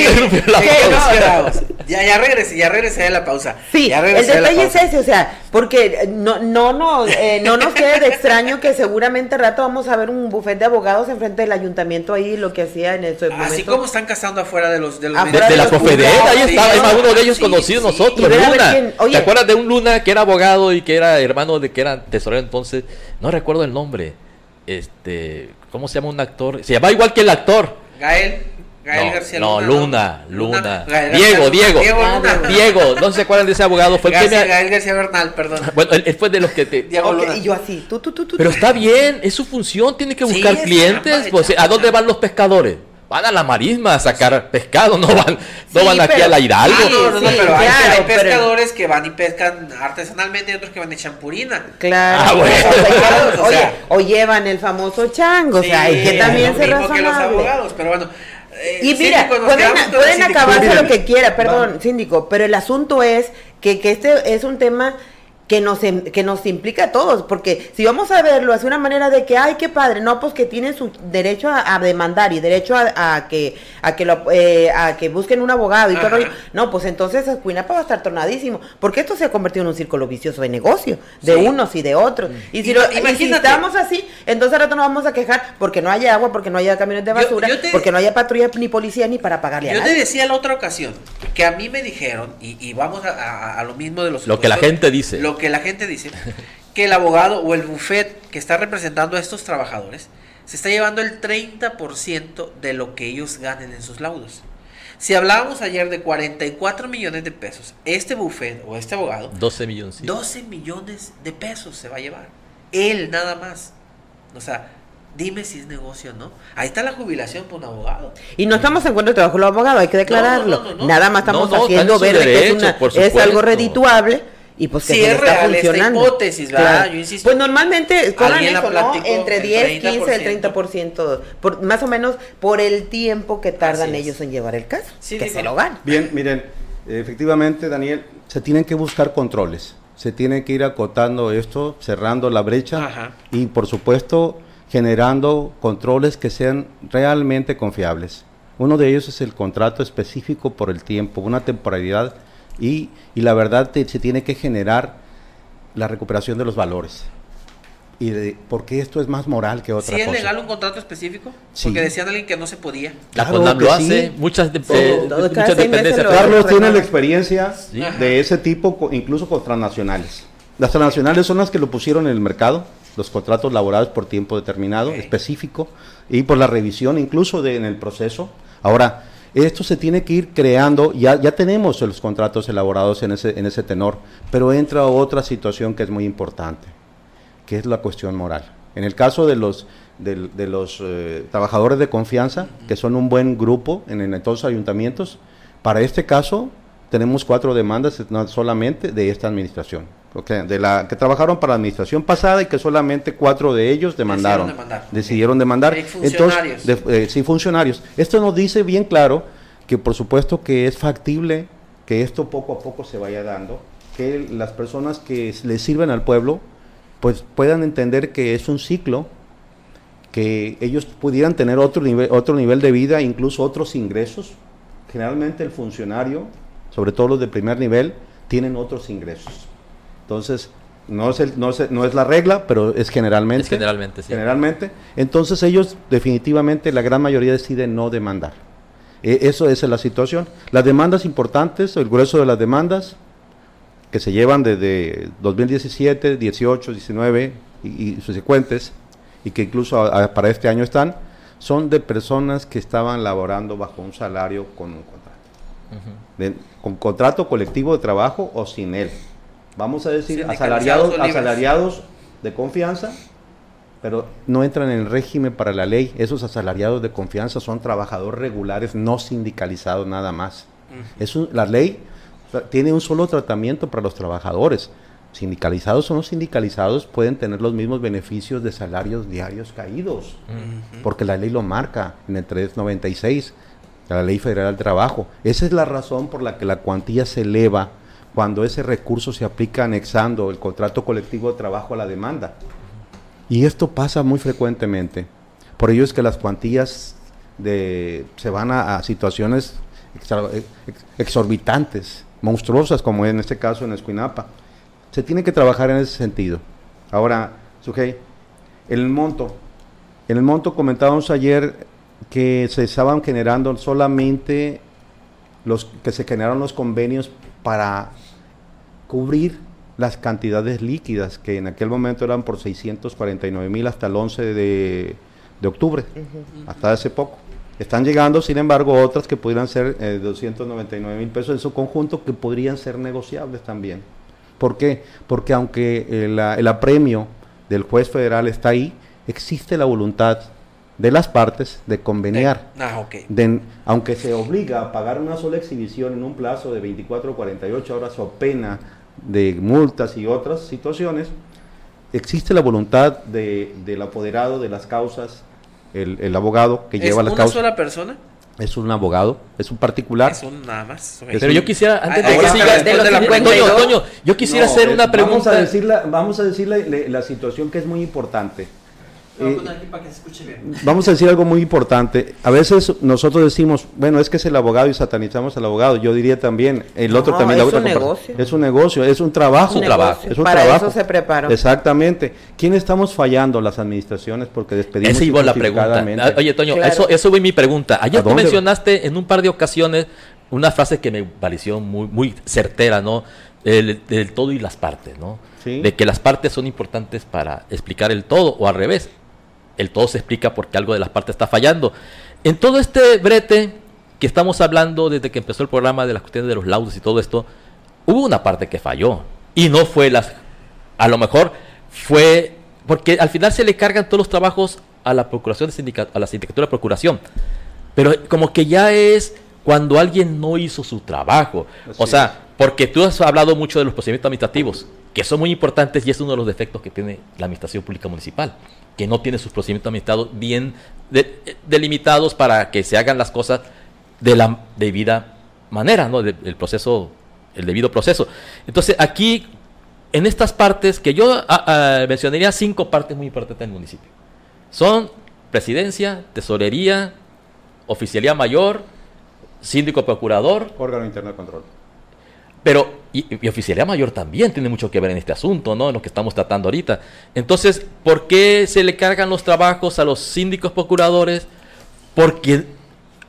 la ¿En qué nos pausa. Ya, ya regresé, ya regresé de la pausa. Sí, ya el detalle es ese, o sea, porque no, no, no, eh, no nos quede de extraño que seguramente al rato vamos a ver un bufete de abogados enfrente del ayuntamiento ahí, lo que hacía en ese momento. Así como están cazando afuera de los de los De, de la juzgados, ahí sí, estaba, ¿no? uno de ellos Sí, conocidos sí. nosotros, Luna. quién- oye. ¿Te acuerdas de un Luna que era abogado y que era hermano de que era tesorero entonces? No recuerdo el nombre. Este, ¿cómo se llama un actor? Se llama igual que el actor. Gael, Gael no, García no, Luna. Luna, Luna. Gael Diego, García- Diego. Diego Luna. Diego, no se acuerdan de ese abogado, fue el que García- me... Gael García Bernal, perdón. Bueno, él, fue de los que te... Diego Luna. y yo así, tú, tú, tú, tú. Pero está bien, es su función, tiene que buscar es clientes. chamba, pues, es ¿A dónde van los pescadores? Van a la marisma a sacar pescado, no van, no Sí, van aquí a la Hidalgo. Ah, no, no, no, Sí, pero hay, claro, hay pero- pescadores que van y pescan artesanalmente y otros que van de champurina. Claro. Ah, bueno. o, sea, oye, o llevan el famoso chango, o sea, hay que también lo ser mismo que los razonable. abogados, pero bueno. Eh, Y mira, síndico, pueden, pueden acabarse lo que quiera, perdón, síndico, pero el asunto es que, que este es un tema que nos, em- que nos implica a todos, porque si vamos a verlo, es una manera de que, ay, qué padre, no, pues que tienen su derecho a, a demandar y derecho a, a que a que lo, eh, a que busquen un abogado y todo el rollo. No, pues entonces Cuinapa va a estar tornadísimo, porque esto se ha convertido en un círculo vicioso de negocio, de Sí. unos y de otros. Y si, lo, y si imagínate. estamos así, entonces al rato nos vamos a quejar porque no haya agua, porque no haya camiones de basura, yo te- porque no haya patrullas ni policía ni para pagarle a Yo te decía la otra ocasión que a mí me dijeron, y, y vamos a, a- a lo mismo de los Lo que la gente dice. Lo que la gente dice, que el abogado o el buffet que está representando a estos trabajadores se está llevando el 30% de lo que ellos ganen en sus laudos. Si hablábamos ayer de 44 millones de pesos, este buffet o este abogado, 12 millones. 12 millones de pesos se va a llevar. Él nada más. O sea, dime si es negocio o no. Ahí está la jubilación por un abogado. Y no estamos en contra del trabajo de los abogados, hay que declararlo. no, no, no. Nada más estamos No, no, haciendo ver que es, una, algo redituable y pues que le es está real esta funcionando. hipótesis, ¿verdad? Yo insisto. Pues normalmente eso, ¿no? Entre el 10, 15, el 30%. 30%, por, más o menos por el tiempo que tardan ellos en llevar el caso, Sí, que digo. se lo ganan. Bien, miren, efectivamente, Daniel, se tienen que buscar controles. Se tiene que ir acotando esto, cerrando la brecha Ajá. y, por supuesto, generando controles que sean realmente confiables. Uno de ellos es el contrato específico por el tiempo, una temporalidad y, y la verdad te- se tiene que generar la recuperación de los valores. Y de, porque esto es más moral que otra ¿Si es cosa. legal un contrato específico? Sí. Porque decían alguien que no se podía. La Claro CONAM que lo sí. hace, muchas, de- eh, muchas dependencias. lo- Carlos tiene la experiencia Sí. de ese tipo, incluso con transnacionales. Las transnacionales son las que lo pusieron en el mercado, los contratos laborales por tiempo determinado, Ok. específico, y por la revisión incluso de, en el proceso. Ahora, esto se tiene que ir creando, ya, ya tenemos los contratos elaborados en ese, en ese tenor, pero entra otra situación que es muy importante, que es la cuestión moral. En el caso de los, de, los eh, trabajadores de confianza, que son un buen grupo en, en todos los ayuntamientos, para este caso tenemos cuatro demandas no solamente de esta administración, ok, de la que trabajaron para la administración pasada y que solamente cuatro de ellos demandaron, demandar, decidieron demandar. Exfuncionarios. Entonces, de- eh, sí, funcionarios. Esto nos dice bien claro que por supuesto que es factible que esto poco a poco se vaya dando, que las personas que le sirven al pueblo pues puedan entender que es un ciclo, que ellos pudieran tener otro nivel, otro nivel de vida, incluso otros ingresos. Generalmente el funcionario, sobre todo los de primer nivel, tienen otros ingresos. Entonces, No es, el, no, es, no es la regla, pero es generalmente. Es generalmente, sí. Generalmente. Entonces ellos definitivamente, la gran mayoría deciden no demandar. E- eso esa es la situación. Las demandas importantes, el grueso de las demandas que se llevan desde 2017, 18, 19 y, y subsecuentes, y que incluso a- a- para este año están, son de personas que estaban laborando bajo un salario con un contrato. De- con contrato colectivo de trabajo o sin él. Vamos a decir asalariados, asalariados de confianza, pero no entran en el régimen para la ley. Esos asalariados de confianza son trabajadores regulares, no sindicalizados nada más. Es un- la ley tiene un solo tratamiento para los trabajadores. Sindicalizados o no sindicalizados pueden tener los mismos beneficios de salarios diarios caídos, porque la ley lo marca en el 396, de la Ley Federal del Trabajo. Esa es la razón por la que la cuantía se eleva cuando ese recurso se aplica anexando el contrato colectivo de trabajo a la demanda. Y esto pasa muy frecuentemente. Por ello es que las cuantías de, se van a, situaciones extra- ex- exorbitantes, monstruosas, como en este caso en Escuinapa. Se tiene que trabajar en ese sentido. Ahora, Sujei, el monto. En el monto comentábamos ayer que se estaban generando solamente los que se generaron los convenios para cubrir las cantidades líquidas que en aquel momento eran por 649 mil hasta el 11 de, de octubre, hasta hace poco. Están llegando, sin embargo, otras que pudieran ser eh, 299 mil pesos en su conjunto que podrían ser negociables también. ¿Por qué? Porque aunque el, a- el apremio del juez federal está ahí, existe la voluntad de las partes de conveniar. Ah. De- aunque se obliga a pagar una sola exhibición en un plazo de 24 o 48 horas o pena de multas y otras situaciones, existe la voluntad de- del apoderado de las causas, el, el abogado que ¿Es lleva la una causa. sola persona? Es un abogado, es un particular. Es un nada más. Pero yo quisiera, antes de que siga, de los Toño, 52. Toño, yo quisiera No, hacer eh, una Vamos a pregunta. decir la, vamos a decir la, la- la situación que es muy importante. Eh, para que se escuche bien. Vamos a decir algo muy importante. A veces nosotros decimos, bueno, es que es el abogado y satanizamos al abogado. Yo diría también, el No, otro también. es un negocio. Es un negocio, es un trabajo. Es un trabajo. Es un Para trabajo. eso se preparó. Exactamente. ¿Quién estamos fallando? Las administraciones porque despedimos Esa iba la pregunta. Ah, Oye, Toño, Claro. eso, eso fue mi pregunta. Ayer ¿A tú mencionaste en un par de ocasiones una frase que me pareció muy, muy certera, ¿no? El, del todo y las partes, ¿no? Sí. De que las partes son importantes para explicar el todo, o al revés. El todo se explica porque algo de las partes está fallando. En todo este brete que estamos hablando desde que empezó el programa de las cuestiones de los laudos y todo esto, hubo una parte que falló. Y no fue las. A lo mejor fue. Porque al final se le cargan todos los trabajos a la procuración de sindica- a la sindicatura de procuración. Pero como que ya es cuando alguien no hizo su trabajo. o sea, porque tú has hablado mucho de los procedimientos administrativos, que son muy importantes y es uno de los defectos que tiene la administración pública municipal, que no tiene sus procedimientos administrativos bien de- delimitados para que se hagan las cosas de la debida manera, ¿no? De- el proceso, el debido proceso. Entonces, aquí, en estas partes, que yo ah, ah, mencionaría cinco partes muy importantes del municipio. Son presidencia, tesorería, oficialía mayor, síndico procurador, Órgano interno de control. Pero, y, y oficialía mayor también tiene mucho que ver en este asunto, ¿no? En lo que estamos tratando ahorita. Entonces, ¿por qué se le cargan los trabajos a los síndicos procuradores? Porque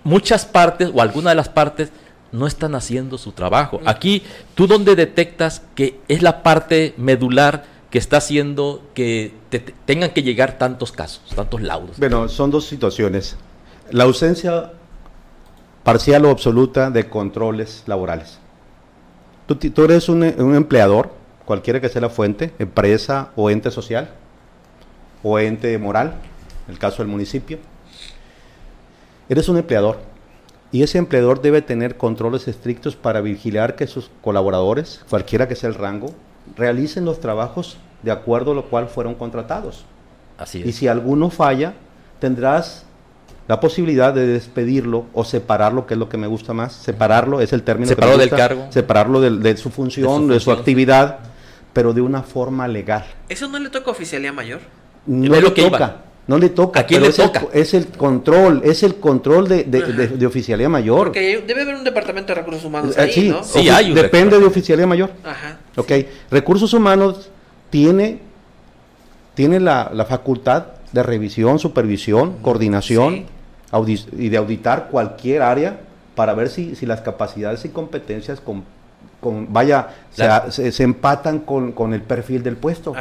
muchas partes o algunas de las partes no están haciendo su trabajo. Aquí, ¿tú dónde detectas que es la parte medular que está haciendo que te- tengan que llegar tantos casos, tantos laudos? Bueno, son dos situaciones. La ausencia parcial o absoluta de controles laborales. Tú, tú eres un, un empleador, cualquiera que sea la fuente, empresa o ente social, o ente moral, en el caso del municipio. Eres un empleador y ese empleador debe tener controles estrictos para vigilar que sus colaboradores, cualquiera que sea el rango, realicen los trabajos de acuerdo a lo cual fueron contratados. Así Y es. si alguno falla, tendrás la posibilidad de despedirlo o separarlo, que es lo que me gusta más. Separarlo es el término que me Separarlo del cargo. Separarlo de, su función, de su, función. actividad, pero de una forma legal. ¿Eso no le toca a oficialía mayor? No Es le lo que toca. iba. No le toca. ¿A quién pero le es el toca? co- es el control, es el control de, de- de- de oficialía mayor. Porque debe haber un departamento de recursos humanos Eh, ahí, sí, ¿no? Sí, hay un depende de oficialía mayor. Ajá. Ok, recursos humanos tiene, tiene la, la facultad de revisión, supervisión, coordinación y de auditar cualquier área para ver si, si las capacidades y competencias con, con vaya, se, se, empatan con, con, el perfil del puesto.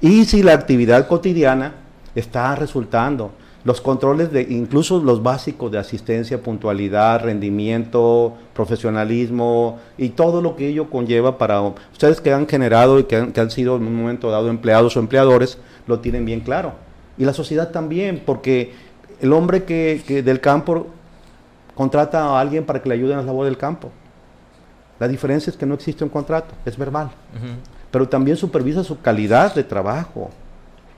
Y si la actividad cotidiana está resultando. Los controles de, incluso los básicos de asistencia, puntualidad, rendimiento, profesionalismo y todo lo que ello conlleva para ustedes que han generado y que han, que han sido en un momento dado empleados o empleadores, lo tienen bien claro. Y la sociedad también, porque el hombre que, del campo contrata a alguien para que le ayude en la labor del campo. La diferencia es que no existe un contrato, es verbal. Pero también supervisa su calidad de trabajo.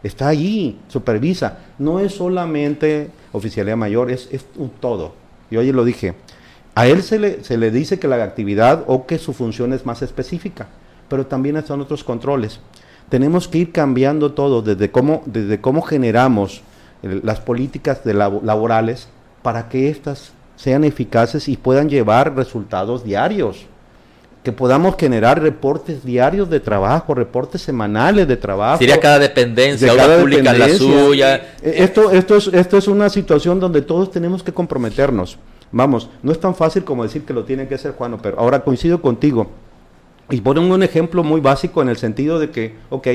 Está ahí, supervisa. No es solamente oficialidad mayor, es, un todo. Y oye, lo dije, a él se le, se le dice que la actividad o que su función es más específica, pero también están otros controles. Tenemos que ir cambiando todo, desde cómo, desde cómo generamos las políticas de laborales para que éstas sean eficaces y puedan llevar resultados diarios. Que podamos generar reportes diarios de trabajo, reportes semanales de trabajo. Sería cada dependencia, cada pública la suya. E, esto, esto, es, esto es una situación donde todos tenemos que comprometernos. Vamos, no es tan fácil como decir que lo tiene que hacer Juan, pero ahora coincido contigo. Y ponen un ejemplo muy básico en el sentido de que, ok,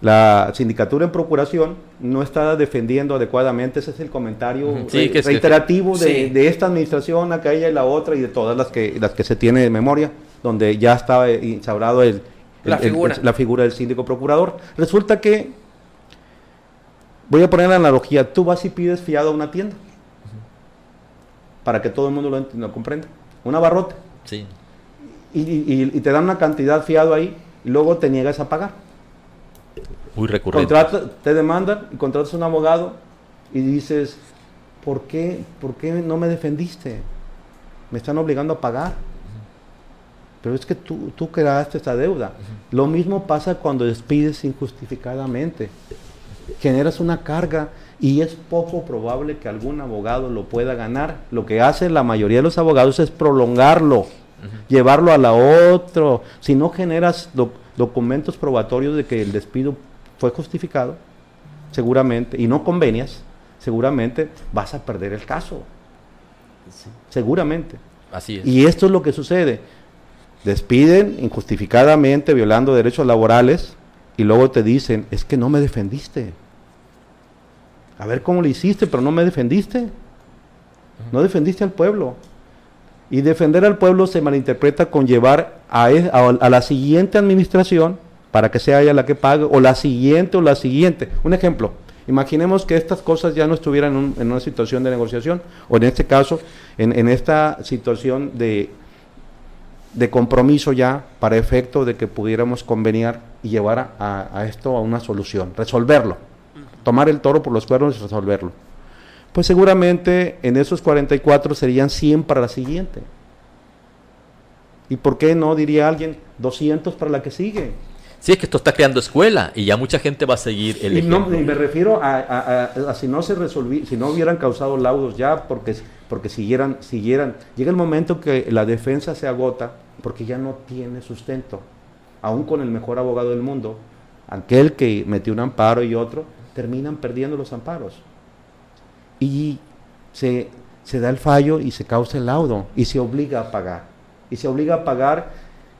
la sindicatura en procuración no está defendiendo adecuadamente, ese es el comentario reiterativo de, esta administración, aquella y la otra y de todas las que, las que se tiene de memoria, donde ya estaba instaurado el, la, figura. del síndico procurador. Resulta que, voy a poner la analogía, tú vas y pides fiado a una tienda, para que todo el mundo lo, lo comprenda, una barrota. Sí. Y, y te dan una cantidad fiado ahí, y luego te niegas a pagar muy recurrente. te demandan y contratas un abogado y dices, ¿por qué, ¿por qué no me defendiste? Me están obligando a pagar. Pero es que tú, tú creaste esta deuda. Lo mismo pasa cuando despides injustificadamente. Generas una carga y es poco probable que algún abogado lo pueda ganar. Lo que hace la mayoría de los abogados es prolongarlo, llevarlo a la otro. Si no generas documentos probatorios de que el despido fue justificado, seguramente, y no convenias, seguramente vas a perder el caso. Seguramente. Así es. Y esto es lo que sucede. Despiden injustificadamente, violando derechos laborales, y luego te dicen, es que no me defendiste. A ver cómo lo hiciste, pero no me defendiste. No defendiste al pueblo. Y defender al pueblo se malinterpreta con llevar a, e, a la siguiente administración para que sea ella la que pague, o la siguiente o la siguiente. Un ejemplo, imaginemos que estas cosas ya no estuvieran en, una situación de negociación, o en este caso, en, esta situación de, de, compromiso ya para efecto de que pudiéramos conveniar y llevar a, esto a una solución, resolverlo, tomar el toro por los cuernos y resolverlo. Pues seguramente en esos 44 serían 100 para la siguiente. ¿Y por qué no, diría alguien, 200 para la que sigue? Sí, es que esto está creando escuela y ya mucha gente va a seguir el y No, me refiero a, si no se resolví, si no hubieran causado laudos ya porque, porque siguieran, siguieran. Llega el momento que la defensa se agota porque ya no tiene sustento. Aún con el mejor abogado del mundo, aquel que metió un amparo y otro, terminan perdiendo los amparos. Y se, se da el fallo y se causa el laudo y se obliga a pagar. Y se obliga a pagar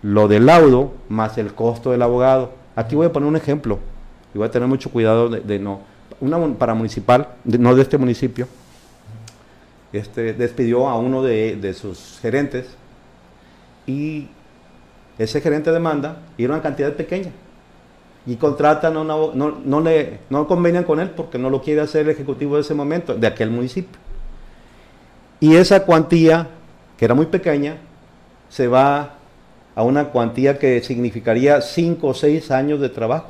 lo del laudo más el costo del abogado. Aquí voy a poner un ejemplo y voy a tener mucho cuidado de, no. Una para municipal, no de este municipio, este, despidió a uno de, sus gerentes y ese gerente demanda y era una cantidad pequeña y contratan a no, no, le, no convenian con él porque no lo quiere hacer el ejecutivo de ese momento, de aquel municipio. Y esa cuantía, que era muy pequeña, se va a una cuantía que significaría cinco o seis años de trabajo.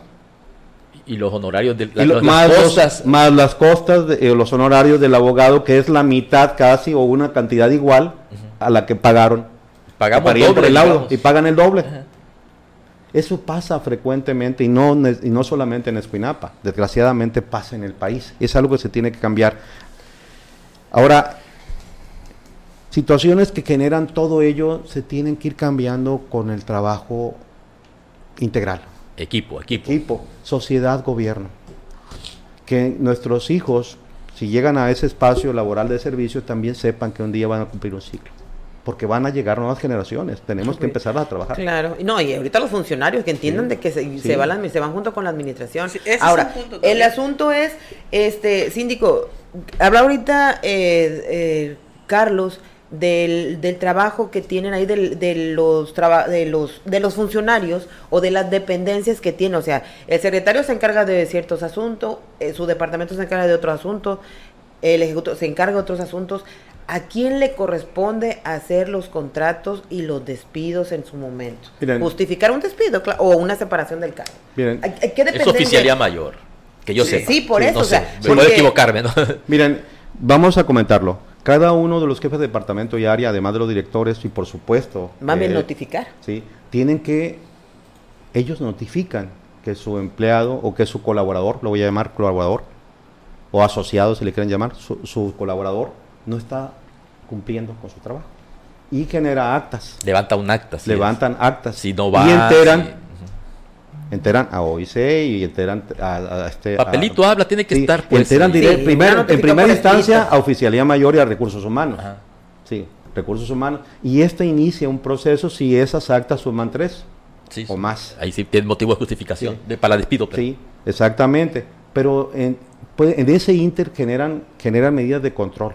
Y los honorarios de más, las costas. más las costas, de, eh, los honorarios del abogado, que es la mitad casi o una cantidad igual a la que pagaron. Pagamos doble, el laudo y pagan el doble. Eso pasa frecuentemente y no, y no solamente en Escuinapa, desgraciadamente pasa en el país. Es algo que se tiene que cambiar. Ahora, Situaciones que generan todo ello se tienen que ir cambiando con el trabajo integral. Equipo, equipo. Equipo, sociedad, gobierno. Que nuestros hijos, si llegan a ese espacio laboral de servicio, también sepan que un día van a cumplir un ciclo. Porque van a llegar nuevas generaciones. Tenemos que empezar a trabajar. Claro, y no, y ahorita los funcionarios que entiendan Sí. de que se, Sí. se, van las- se van junto con la administración. Sí, ese es Ahora, el asunto es, este, síndico, habla ahorita eh, eh, Carlos del, del trabajo que tienen ahí del- de los traba- de los de los funcionarios o de las dependencias que tiene, o sea, el secretario se encarga de ciertos asuntos, eh, su departamento se encarga de otros asuntos, el ejecutivo se encarga de otros asuntos. ¿A quién le corresponde hacer los contratos y los despidos en su momento? Miren. Justificar un despido o una separación del cargo. Miren. ¿A- a ¿Qué Es dependencia? oficialía mayor. Que yo Sí, sé. sí, por eso, No o sea, sé, porque- puedo equivocarme, ¿no? Miren, vamos a comentarlo. Cada uno de los jefes de departamento y área, además de los directores y por supuesto... Mami, eh, notificar. ¿sí? Tienen que, ellos notifican que su empleado o que su colaborador, lo voy a llamar colaborador, o asociado si le quieren llamar, su, su colaborador no está cumpliendo con su trabajo. Y genera actas, Levanta un acta. sí levantan actas. Si no va. y enteran. Enteran a OIC y enteran a, a este... a- Papelito habla, tiene que Sí, estar. Pues, enteran sí. dire- Sí, primer- una en primera instancia a Oficialía Mayor y a Recursos Humanos. Ajá. Sí, Recursos Humanos. Y este inicia un proceso si esas actas suman tres Sí, o más. Ahí sí tiene motivo de justificación. Sí. De, para despido. pero- Sí, exactamente. Pero en, puede- en ese inter generan, generan medidas de control.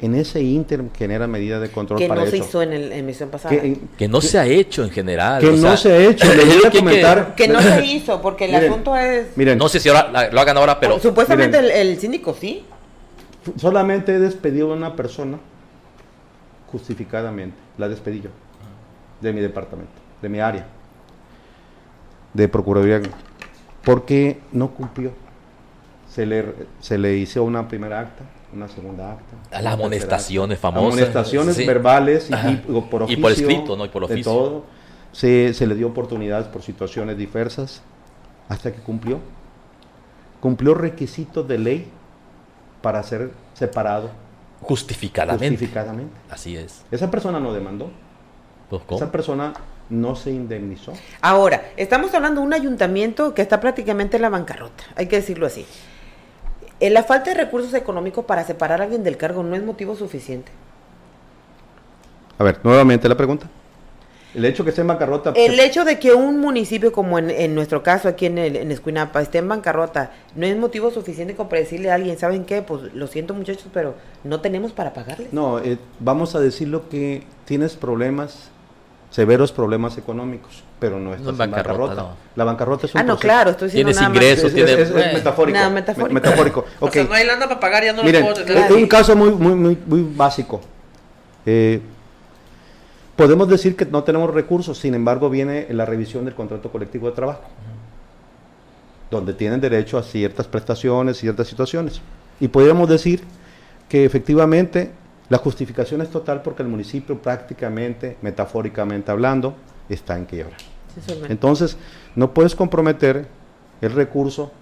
En ese inter generan medidas de control Que para no se hizo en la emisión pasada. Que, Que no se ha hecho en general. que o no sea, se ha hecho. (laughs) Les es voy a comentar. Que no se (laughs) hizo, porque el Miren, asunto es... Miren, No sé si ahora la- lo hagan ahora, pero. Supuestamente el, el síndico sí. solamente he despedido a una persona justificadamente. La despedí yo. De mi departamento, de mi área. De Procuraduría. Porque no cumplió. Se le, se le hizo una primera acta, una segunda acta. A las amonestaciones acta. famosas. Amonestaciones Sí. verbales y, y por Y oficio. por escrito, ¿no? Y por de oficio. todo. Se, se le dio oportunidades por situaciones diversas hasta que cumplió. Cumplió requisitos de ley para ser separado Justificadamente. justificadamente. Así es. Esa persona no demandó. Pues, ¿cómo? Esa persona no se indemnizó. Ahora, estamos hablando de un ayuntamiento que está prácticamente en la bancarrota, hay que decirlo así. Eh, La falta de recursos económicos para separar a alguien del cargo no es motivo suficiente. A ver, nuevamente la pregunta. El hecho que esté en bancarrota. El hecho de que un municipio como en, en nuestro caso aquí en, el, en Escuinapa esté en bancarrota no es motivo suficiente como para decirle a alguien, ¿saben qué? Pues lo siento muchachos, pero no tenemos para pagarles. No, eh, vamos a decirlo que tienes problemas, severos problemas económicos, pero no estás No en bancarrota, bancarrota. no. La bancarrota es un ah, no, proceso. claro, estoy diciendo Tienes nada más- ingresos, Es, es- metafórico. nada, metafórico. (laughs) O sea, no hay lana para pagar, ya no Miren, lo puedo tener. un caso muy, muy, muy, muy básico. Eh, podemos decir que no tenemos recursos, sin embargo viene la revisión del contrato colectivo de trabajo, donde tienen derecho a ciertas prestaciones, ciertas situaciones. Y podríamos decir que efectivamente la justificación es total porque el municipio prácticamente, metafóricamente hablando, está en quiebra. Sí. Entonces, no puedes comprometer el recurso,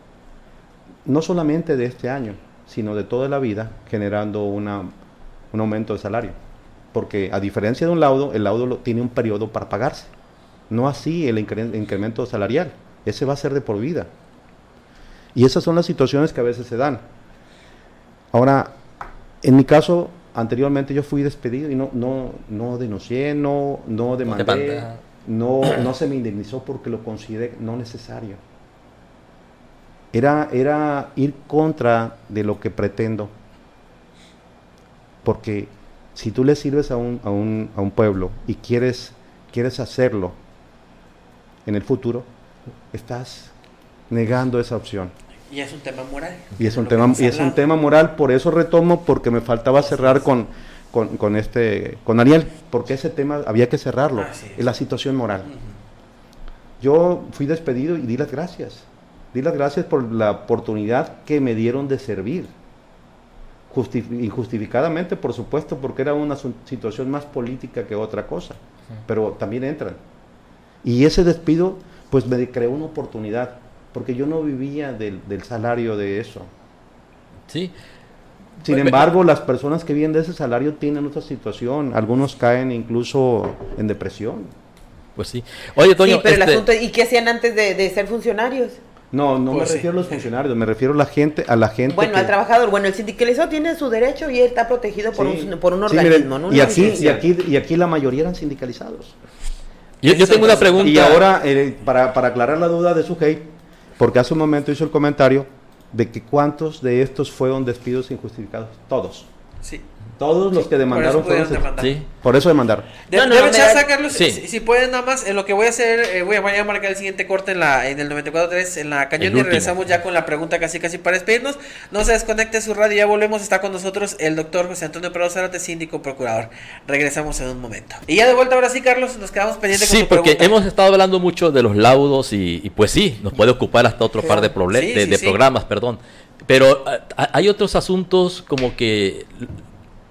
no solamente de este año, sino de toda la vida, generando una, un aumento de salario. Porque a diferencia de un laudo, el laudo lo- tiene un periodo para pagarse. No así el incre- incremento salarial. Ese va a ser de por vida. Y esas son las situaciones que a veces se dan. Ahora, en mi caso, anteriormente yo fui despedido y no, no, no denuncié, no, no demandé, no, no se me indemnizó porque lo consideré no necesario. Era, era ir contra de lo que pretendo. Porque si tú le sirves a un, a un, a un pueblo y quieres, quieres hacerlo en el futuro, estás negando esa opción. Y es un tema moral. Y es un tema, y es un tema moral, por eso retomo, porque me faltaba cerrar con, con, con este, con Ariel, porque ese tema había que cerrarlo, es. es la situación moral. Yo fui despedido y di las gracias. Di las gracias por la oportunidad que me dieron de servir. Justi- injustificadamente, por supuesto, porque era una situación más política que otra cosa. Pero también entran. Y ese despido, pues me creó una oportunidad, porque yo no vivía del, del salario de eso. Sí. Sin Pues, embargo, las personas que viven de ese salario tienen otra situación. Algunos caen incluso en depresión. Pues sí. Oye, Toño, sí, pero el este- asunto, ¿y qué hacían antes de, de ser funcionarios? No, no Pues me sí. refiero a los funcionarios, me refiero a la gente, a la gente. Bueno, que- al trabajador, bueno, el sindicalizado tiene su derecho y él está protegido por, Sí. un, por un Sí, organismo, miren, ¿no? y, aquí, y, aquí, y aquí la mayoría eran sindicalizados. yo, yo tengo una pregunta. Y ahora, eh, para, para aclarar la duda de su hate, porque hace un momento hizo el comentario de que cuántos de estos fueron despidos injustificados. Todos. Sí. Todos los que demandaron por eso fueron. pudieron demandar. Sí. Por eso demandaron. De, No, no, no, da- sacarlos, Sí. si, si pueden nada más, en lo que voy a hacer, eh, voy, a, voy a marcar el siguiente corte en la en el 94.3 en la El cañón y último. regresamos ya con la pregunta casi casi para despedirnos. No se desconecte su radio, ya volvemos, está con nosotros el doctor José Antonio Prado Zárate, síndico procurador. Regresamos en un momento. Y ya de vuelta ahora sí, Carlos, nos quedamos pendientes con Sí, porque pregunta. hemos estado hablando mucho de los laudos y, y pues sí, nos puede ocupar hasta otro par de, Sí, de, sí, de sí. programas, perdón. Pero ah, hay otros asuntos como que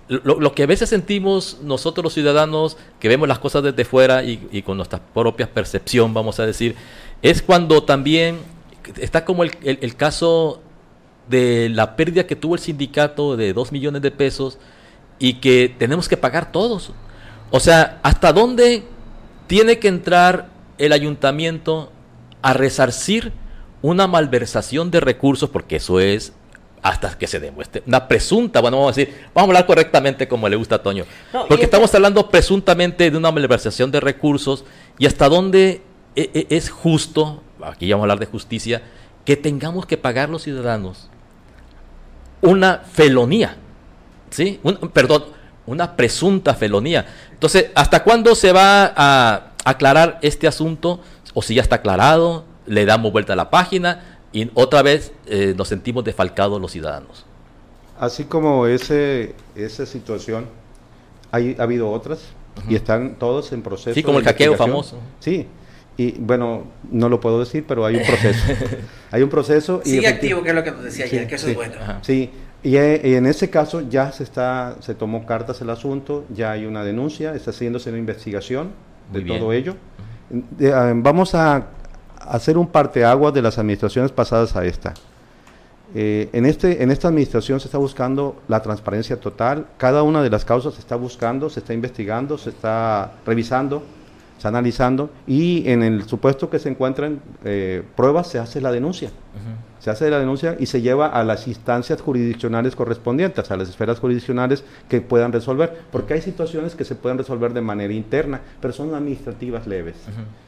lo, que a veces sentimos nosotros los ciudadanos, que vemos las cosas desde fuera y, con nuestra propia percepción, vamos a decir, es cuando también está como el, el- el caso de la pérdida que tuvo el sindicato de 2 millones de pesos y que tenemos que pagar todos. O sea, ¿hasta dónde tiene que entrar el ayuntamiento a resarcir una malversación de recursos? Porque eso es hasta que se demuestre una presunta, bueno, vamos a decir, vamos a hablar correctamente como le gusta a Toño, No, porque esta- estamos hablando presuntamente de una malversación de recursos y hasta dónde e- e- es justo, aquí ya vamos a hablar de justicia, que tengamos que pagar los ciudadanos una felonía, ¿sí? Un- perdón, una presunta felonía. Entonces, ¿hasta cuándo se va a aclarar este asunto? O si ya está aclarado, le damos vuelta a la página y otra vez eh, nos sentimos defalcados los ciudadanos. Así como ese, esa situación, hay, ha habido otras y están todos en proceso. Sí, como de el hackeo famoso. Sí, y bueno, no lo puedo decir, pero hay un proceso. (laughs) hay un proceso. y Sigue activo, que es lo que nos decía Sí, ayer, que eso sí. es bueno. Ajá. Sí, y, eh, y en ese caso ya se está, se tomó cartas el asunto, ya hay una denuncia, está haciéndose una investigación de bien. todo ello. De- ah, vamos a hacer un parteaguas de las administraciones pasadas a esta. Eh, en, este, en esta administración se está buscando la transparencia total, cada una de las causas se está buscando, se está investigando, se está revisando, se está analizando y en el supuesto que se encuentran eh, pruebas se hace la denuncia. Se hace la denuncia y se lleva a las instancias jurisdiccionales correspondientes, a las esferas jurisdiccionales que puedan resolver, porque hay situaciones que se pueden resolver de manera interna, pero son administrativas leves.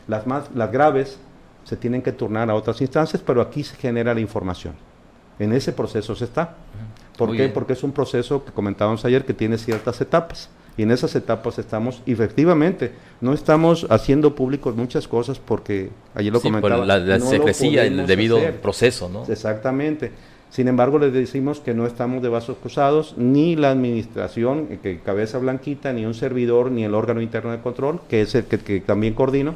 Las más las graves se tienen que turnar a otras instancias, pero aquí se genera la información. En ese proceso se está. ¿Por Muy qué? bien. Porque es un proceso que comentábamos ayer que tiene ciertas etapas. Y en esas etapas estamos, efectivamente, no estamos haciendo públicos muchas cosas porque ayer lo Sí, comentaba. la, la no secrecía, el debido hacer. proceso, ¿no? Exactamente. Sin embargo, les decimos que no estamos de vasos cruzados, ni la administración, eh, que cabeza blanquita, ni un servidor, ni el órgano interno de control, que es el que, que también coordino,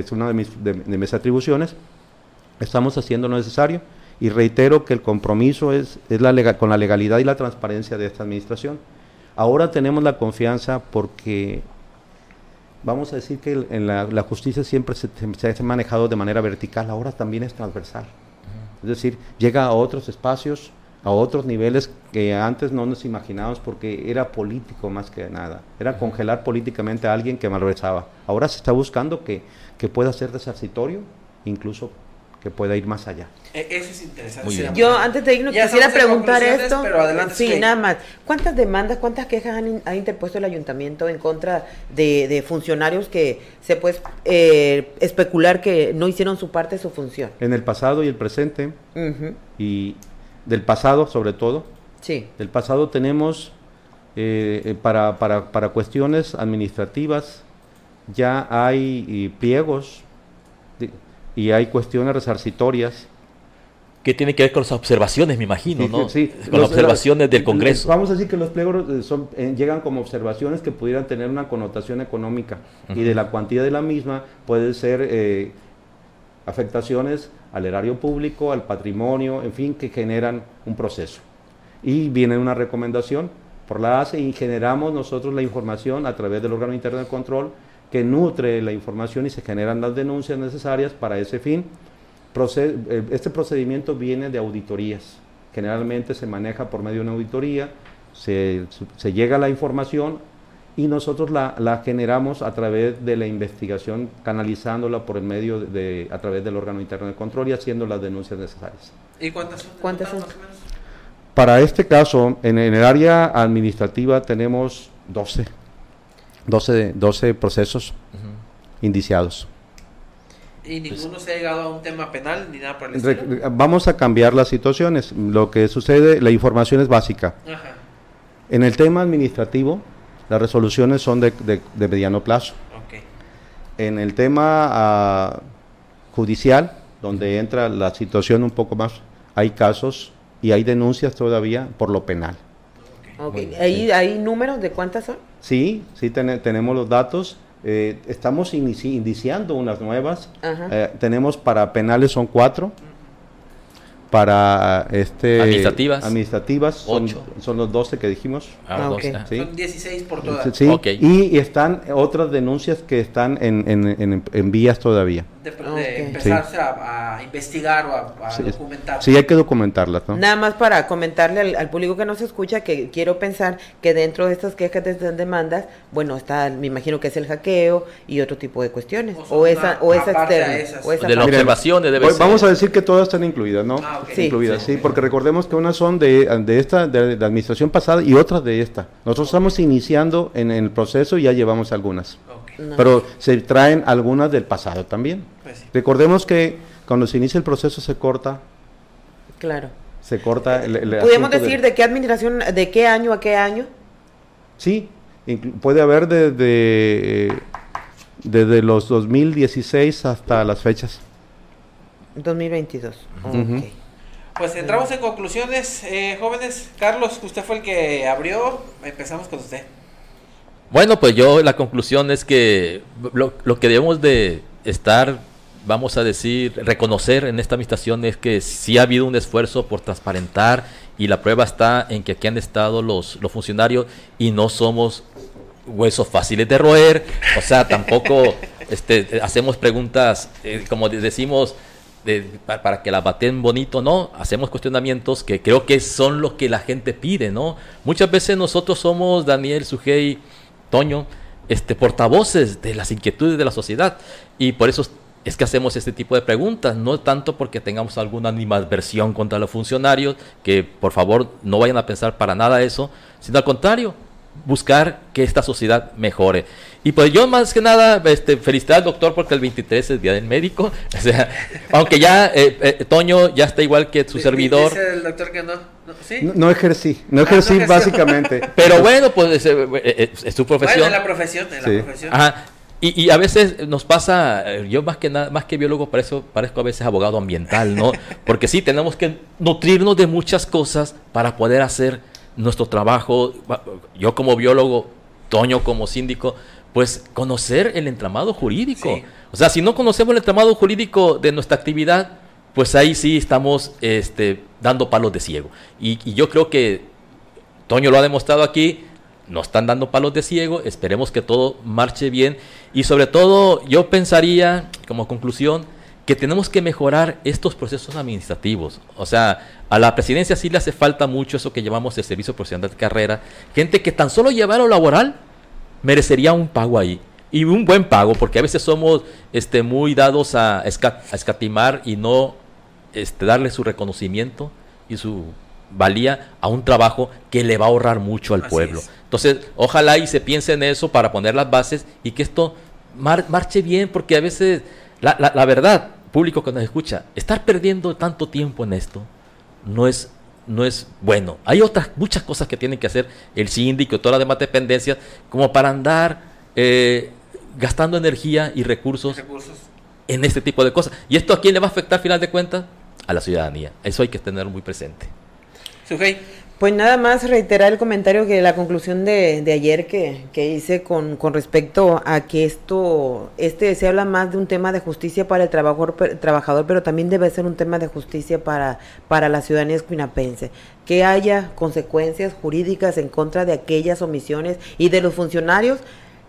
es una de mis, de- de mis atribuciones. Estamos haciendo lo necesario y reitero que el compromiso es, es la con la legalidad y la transparencia de esta administración. Ahora tenemos la confianza porque vamos a decir que el- en la, la justicia siempre se, se ha manejado de manera vertical, ahora también es transversal. Es decir, llega a otros espacios, a otros niveles que antes no nos imaginábamos porque era político más que nada. Era congelar políticamente a alguien que malversaba. Ahora se está buscando que, que pueda ser resarcitorio, incluso que pueda ir más allá. E- Eso es interesante. Sí, Yo antes de irnos Ya quisiera preguntar esto. Pero adelante, sí, nada más. ¿Cuántas demandas, cuántas quejas han in- ha interpuesto el ayuntamiento en contra de, de funcionarios que se puede eh, especular que no hicieron su parte, su función? En el pasado y el presente, Ujú, y del pasado sobre todo, Sí. Del pasado tenemos, eh, eh, para, para, para cuestiones administrativas, ya hay y pliegos y hay cuestiones resarcitorias. Que tiene que ver con las observaciones, me imagino, Sí, ¿no? sí, Con los- las observaciones del Congreso. Vamos a decir que los pliegos eh, son, eh, llegan como observaciones que pudieran tener una connotación económica y de la cuantía de la misma puede ser eh, afectaciones al erario público, al patrimonio, en fin, que generan un proceso. Y viene una recomendación por la ACE y generamos nosotros la información a través del órgano interno de control que nutre la información y se generan las denuncias necesarias para ese fin. Eh, Este procedimiento viene de auditorías. Generalmente se maneja por medio de una auditoría, se, se llega a la información y nosotros la, la, generamos a través de la investigación, canalizándola por el medio de, a través del órgano interno de control y haciendo las denuncias necesarias. ¿Y cuántas son? ¿Cuántas son? Para este caso, en, en, el área administrativa tenemos 12, 12, 12 procesos uh -huh. indiciados. ¿Y ninguno se ha llegado a un tema penal ni nada por el estilo? Vamos a cambiar las situaciones. Lo que sucede, la información es básica. Ajá. En el tema administrativo, las resoluciones son de, de, de mediano plazo. Okay. En el tema uh, judicial, donde entra la situación un poco más, hay casos y hay denuncias todavía por lo penal. Okay. Okay. ¿Hay, ¿Hay números de cuántas son? Sí, sí ten, tenemos los datos. Eh, estamos inici iniciando unas nuevas. Eh, tenemos para penales son cuatro. Para este administrativas, administrativas son, son, los 12 que dijimos. Ah, okay. ¿sí? Son 16 por todas. Sí, okay. y, y, están otras denuncias que están en, en, en, en vías todavía. De, de okay. empezarse sí. a, a, investigar o a, a sí, documentar. Sí, hay que documentarlas. ¿no? Nada más para comentarle al, al, público que nos escucha que quiero pensar que dentro de estas quejas de estas demandas, bueno, está, me imagino que es el hackeo y otro tipo de cuestiones. O, o esa, o esa externa. O esa de las observaciones debe ser. Vamos a decir que todas están incluidas, ¿no? Ah, okay. sí. Incluidas, sí, porque recordemos que unas son de, de esta, de la administración pasada y otras de esta. Nosotros estamos iniciando en, en el proceso y ya llevamos algunas. Okay. No. Pero se traen algunas del pasado también. Pues sí. Recordemos que cuando se inicia el proceso se corta. Claro. Se corta el, el ¿Podemos decir de... de qué administración, de qué año a qué año? Sí, puede haber desde, desde los 2016 hasta las fechas. 2022. Uh -huh. Pues entramos en conclusiones, eh, jóvenes. Carlos, usted fue el que abrió. Empezamos con usted. Bueno, pues yo la conclusión es que lo, lo, que debemos de estar, vamos a decir, reconocer en esta administración es que sí ha habido un esfuerzo por transparentar y la prueba está en que aquí han estado los, los funcionarios y no somos huesos fáciles de roer, o sea, tampoco (laughs) este, hacemos preguntas, eh, como decimos, de, para, para, que la baten bonito, no, hacemos cuestionamientos que creo que son lo que la gente pide, ¿no? Muchas veces nosotros somos, Daniel, Sujei, Toño, este, portavoces de las inquietudes de la sociedad y por eso es que hacemos este tipo de preguntas, no tanto porque tengamos alguna animadversión contra los funcionarios, que por favor no vayan a pensar para nada eso, sino al contrario, buscar que esta sociedad mejore. Y pues yo más que nada este, felicitar al doctor porque el 23 es Día del Médico. (laughs) O sea, aunque ya eh, eh, Toño ya está igual que su servidor. Dice el doctor que no. No, ¿sí? no, no ejercí, no ejercí ah, no básicamente. (laughs) Pero bueno, pues es, es, es su profesión. Bueno, en la profesión, en sí. la profesión. Ajá. Y, y, a veces nos pasa, yo más que nada, más que biólogo, parezco, parezco a veces abogado ambiental, ¿no? (laughs) Porque sí, tenemos que nutrirnos de muchas cosas para poder hacer nuestro trabajo, yo como biólogo, Toño como síndico, pues conocer el entramado jurídico. Sí. O sea, si no conocemos el entramado jurídico de nuestra actividad, pues ahí sí estamos este, dando palos de ciego. Y, y, yo creo que Toño lo ha demostrado aquí, nos están dando palos de ciego, esperemos que todo marche bien. Y sobre todo, yo pensaría, como conclusión, que tenemos que mejorar estos procesos administrativos. O sea, a la presidencia sí le hace falta mucho eso que llamamos el servicio profesional de carrera. Gente que tan solo llevar lo laboral merecería un pago ahí. Y un buen pago, porque a veces somos este, muy dados a, escat a escatimar y no este, darle su reconocimiento y su valía a un trabajo que le va a ahorrar mucho al Así pueblo. es. Entonces, ojalá y se piense en eso para poner las bases y que esto mar marche bien, porque a veces, la, la, la verdad, público que nos escucha, estar perdiendo tanto tiempo en esto no es, no es bueno. Hay otras muchas cosas que tienen que hacer el síndico y todas las demás dependencias como para andar eh, gastando energía y recursos, recursos, en este tipo de cosas. ¿Y esto a quién le va a afectar, al final de cuentas? A la ciudadanía. Eso hay que tener muy presente. Sujei. Pues nada más reiterar el comentario que la conclusión de, de ayer que, que hice con, con, respecto a que esto, este se habla más de un tema de justicia para el trabajador, trabajador pero también debe ser un tema de justicia para, para la ciudadanía escuinapense. Que haya consecuencias jurídicas en contra de aquellas omisiones y de los funcionarios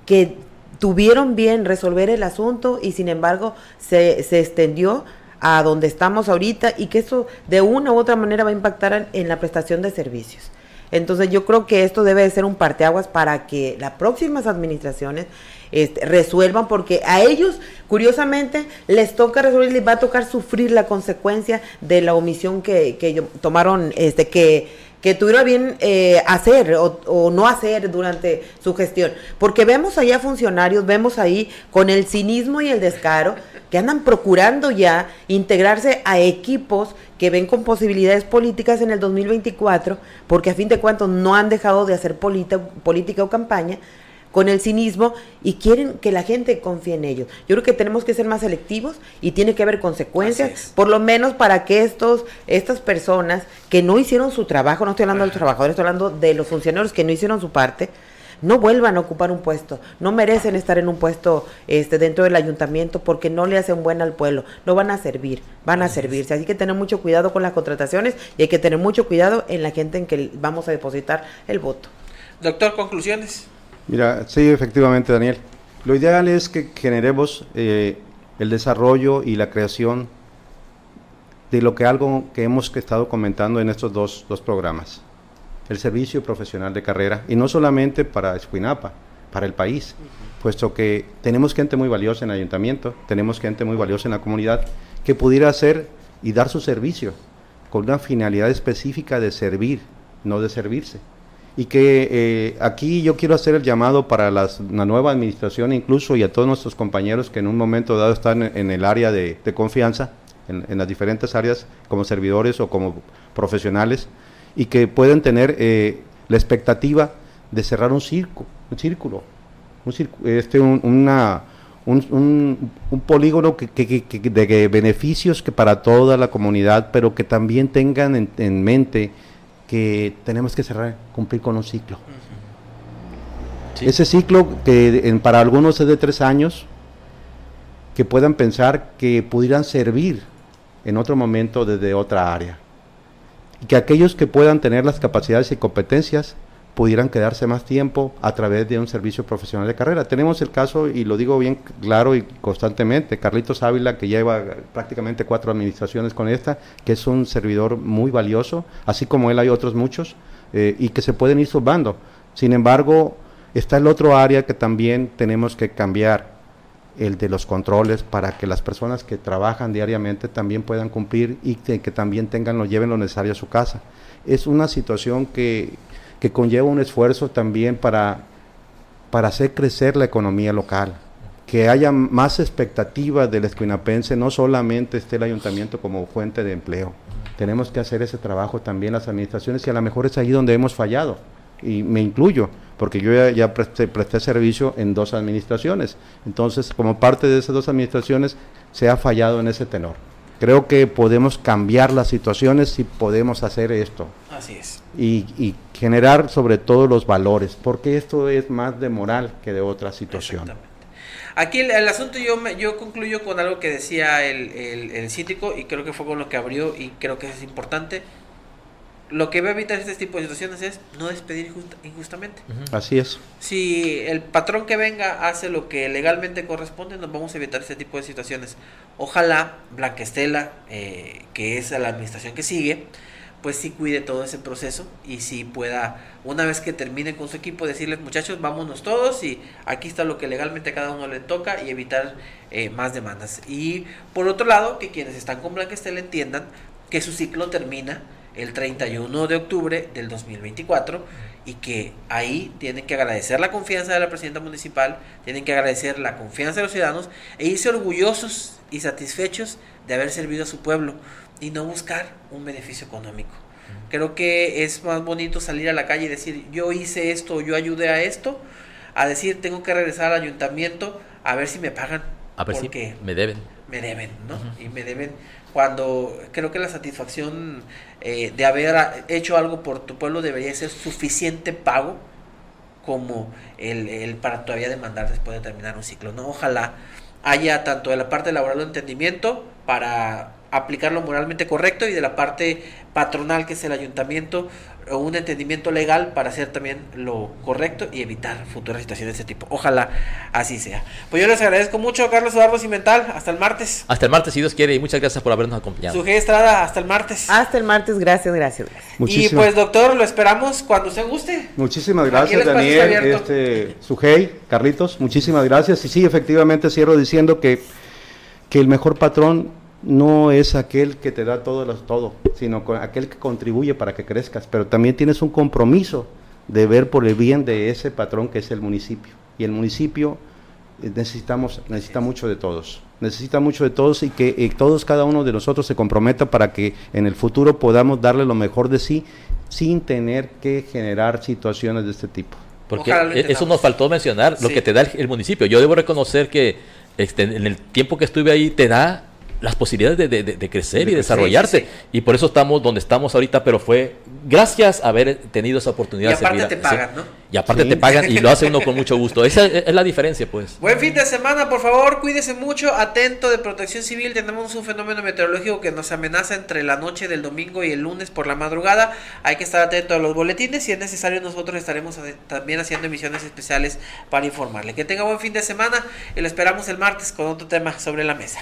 que tuvieron bien resolver el asunto y sin embargo se, se extendió a donde estamos ahorita y que eso de una u otra manera va a impactar en, la prestación de servicios. Entonces yo creo que esto debe de ser un parteaguas para que las próximas administraciones este, resuelvan, porque a ellos, curiosamente, les toca resolver, les va a tocar sufrir la consecuencia de la omisión que, que tomaron, este, que que tuviera bien eh, hacer o, no hacer durante su gestión. Porque vemos allá funcionarios, vemos ahí con el cinismo y el descaro que andan procurando ya integrarse a equipos que ven con posibilidades políticas en el 2024, porque a fin de cuentas no han dejado de hacer política o campaña, con el cinismo y quieren que la gente confíe en ellos. Yo creo que tenemos que ser más selectivos y tiene que haber consecuencias, por lo menos para que estos, estas personas que no hicieron su trabajo, no estoy hablando de los trabajadores, estoy hablando de los funcionarios que no hicieron su parte, no vuelvan a ocupar un puesto, no merecen estar en un puesto este dentro del ayuntamiento porque no le hacen buena al pueblo, no van a servir, van a servirse, así que tener mucho cuidado con las contrataciones y hay que tener mucho cuidado en la gente en que vamos a depositar el voto. Doctor, conclusiones. Mira, sí, efectivamente, Daniel. Lo ideal es que generemos eh, el desarrollo y la creación de lo que algo que hemos estado comentando en estos dos, dos programas, el servicio profesional de carrera, y no solamente para Escuinapa, para el país, puesto que tenemos gente muy valiosa en el ayuntamiento, tenemos gente muy valiosa en la comunidad, que pudiera hacer y dar su servicio con una finalidad específica de servir, no de servirse y que eh, aquí yo quiero hacer el llamado para la nueva administración incluso y a todos nuestros compañeros que en un momento dado están en, el área de, confianza, en, las diferentes áreas como servidores o como profesionales, y que pueden tener eh, la expectativa de cerrar un, circo, un círculo, un, este, un, un, un, polígono que, que, que, de beneficios que para toda la comunidad, pero que también tengan en, en mente que tenemos que cerrar, cumplir con un ciclo. Ese ciclo que para algunos es de tres años, que puedan pensar que pudieran servir en otro momento desde otra área. Y que aquellos que puedan tener las capacidades y competencias pudieran quedarse más tiempo a través de un servicio profesional de carrera. Tenemos el caso, y lo digo bien claro y constantemente, Carlitos Ávila, que lleva prácticamente cuatro administraciones con esta, que es un servidor muy valioso, así como él hay otros muchos, eh, y que se pueden ir subando. Sin embargo, está el otro área que también tenemos que cambiar, el de los controles, para que las personas que trabajan diariamente también puedan cumplir y que, que también tengan, lo lleven lo necesario a su casa. Es una situación que que conlleva un esfuerzo también para, para hacer crecer la economía local, que haya más expectativa del escuinapense, no solamente esté el ayuntamiento como fuente de empleo. Tenemos que hacer ese trabajo también las administraciones y a lo mejor es ahí donde hemos fallado. Y me incluyo, porque yo ya, ya presté, presté servicio en dos administraciones. Entonces, como parte de esas dos administraciones, se ha fallado en ese tenor. Creo que podemos cambiar las situaciones si podemos hacer esto. Así es. Y, generar sobre todo los valores, porque esto es más de moral que de otra situación. Aquí el, asunto yo me, yo concluyo con algo que decía el, el, el síndico y creo que fue con lo que abrió y creo que es importante lo que va a evitar este tipo de situaciones es no despedir injustamente. Así es. Si el patrón que venga hace lo que legalmente corresponde, nos vamos a evitar este tipo de situaciones. Ojalá Blanquestela, eh, que es la administración que sigue, pues sí cuide todo ese proceso y si pueda, una vez que termine con su equipo, decirles muchachos, vámonos todos y aquí está lo que legalmente a cada uno le toca y evitar eh, más demandas. Y por otro lado, que quienes están con Blanquestela entiendan que su ciclo termina el 31 de octubre del 2024 y que ahí tienen que agradecer la confianza de la presidenta municipal, tienen que agradecer la confianza de los ciudadanos e irse orgullosos y satisfechos de haber servido a su pueblo y no buscar un beneficio económico. Creo que es más bonito salir a la calle y decir yo hice esto, yo ayudé a esto, a decir tengo que regresar al ayuntamiento a ver si me pagan. A ver si me deben. Me deben, ¿no? Y me deben cuando creo que la satisfacción eh, de haber hecho algo por tu pueblo debería ser suficiente pago como el, para todavía demandar después de terminar un ciclo. ¿no? Ojalá haya tanto de la parte laboral de entendimiento para aplicarlo moralmente correcto y de la parte patronal que es el ayuntamiento un entendimiento legal para hacer también lo correcto y evitar futuras situaciones de este tipo. Ojalá así sea. Pues yo les agradezco mucho, Carlos Eduardo Cimental. Hasta el martes. Hasta el martes, si Dios quiere, y muchas gracias por habernos acompañado. Sujei Estrada, hasta el martes. Hasta el martes, gracias, gracias, gracias. Y pues, doctor, lo esperamos cuando se guste. Muchísimas gracias, Daniel, este, Sujei, Carlitos, muchísimas gracias. Y sí, efectivamente cierro diciendo que, que el mejor patrón no es aquel que te da todo, todo, sino aquel que contribuye para que crezcas, pero también tienes un compromiso de ver por el bien de ese patrón que es el municipio. Y el municipio eh, necesitamos, necesita mucho de todos, necesita mucho de todos y que todos, cada uno de nosotros se comprometa para que en el futuro podamos darle lo mejor de sí sin tener que generar situaciones de este tipo. Porque e-, eso nos faltó mencionar, lo que te da el, municipio. Yo debo reconocer que este, en el tiempo que estuve ahí te da las posibilidades de, crecer y desarrollarse. Y por eso estamos donde estamos ahorita, pero fue gracias a haber tenido esa oportunidad. Y aparte te pagan, ¿no? Y aparte te pagan y lo hace uno con mucho gusto. Esa es la diferencia, pues. Buen fin de semana, por favor, cuídese mucho, atento de protección civil. Tenemos un fenómeno meteorológico que nos amenaza entre la noche del domingo y el lunes por la madrugada. Hay que estar atento a los boletines. Si es necesario, nosotros estaremos también haciendo emisiones especiales para informarle. Que tenga buen fin de semana y lo esperamos el martes con otro tema sobre la mesa.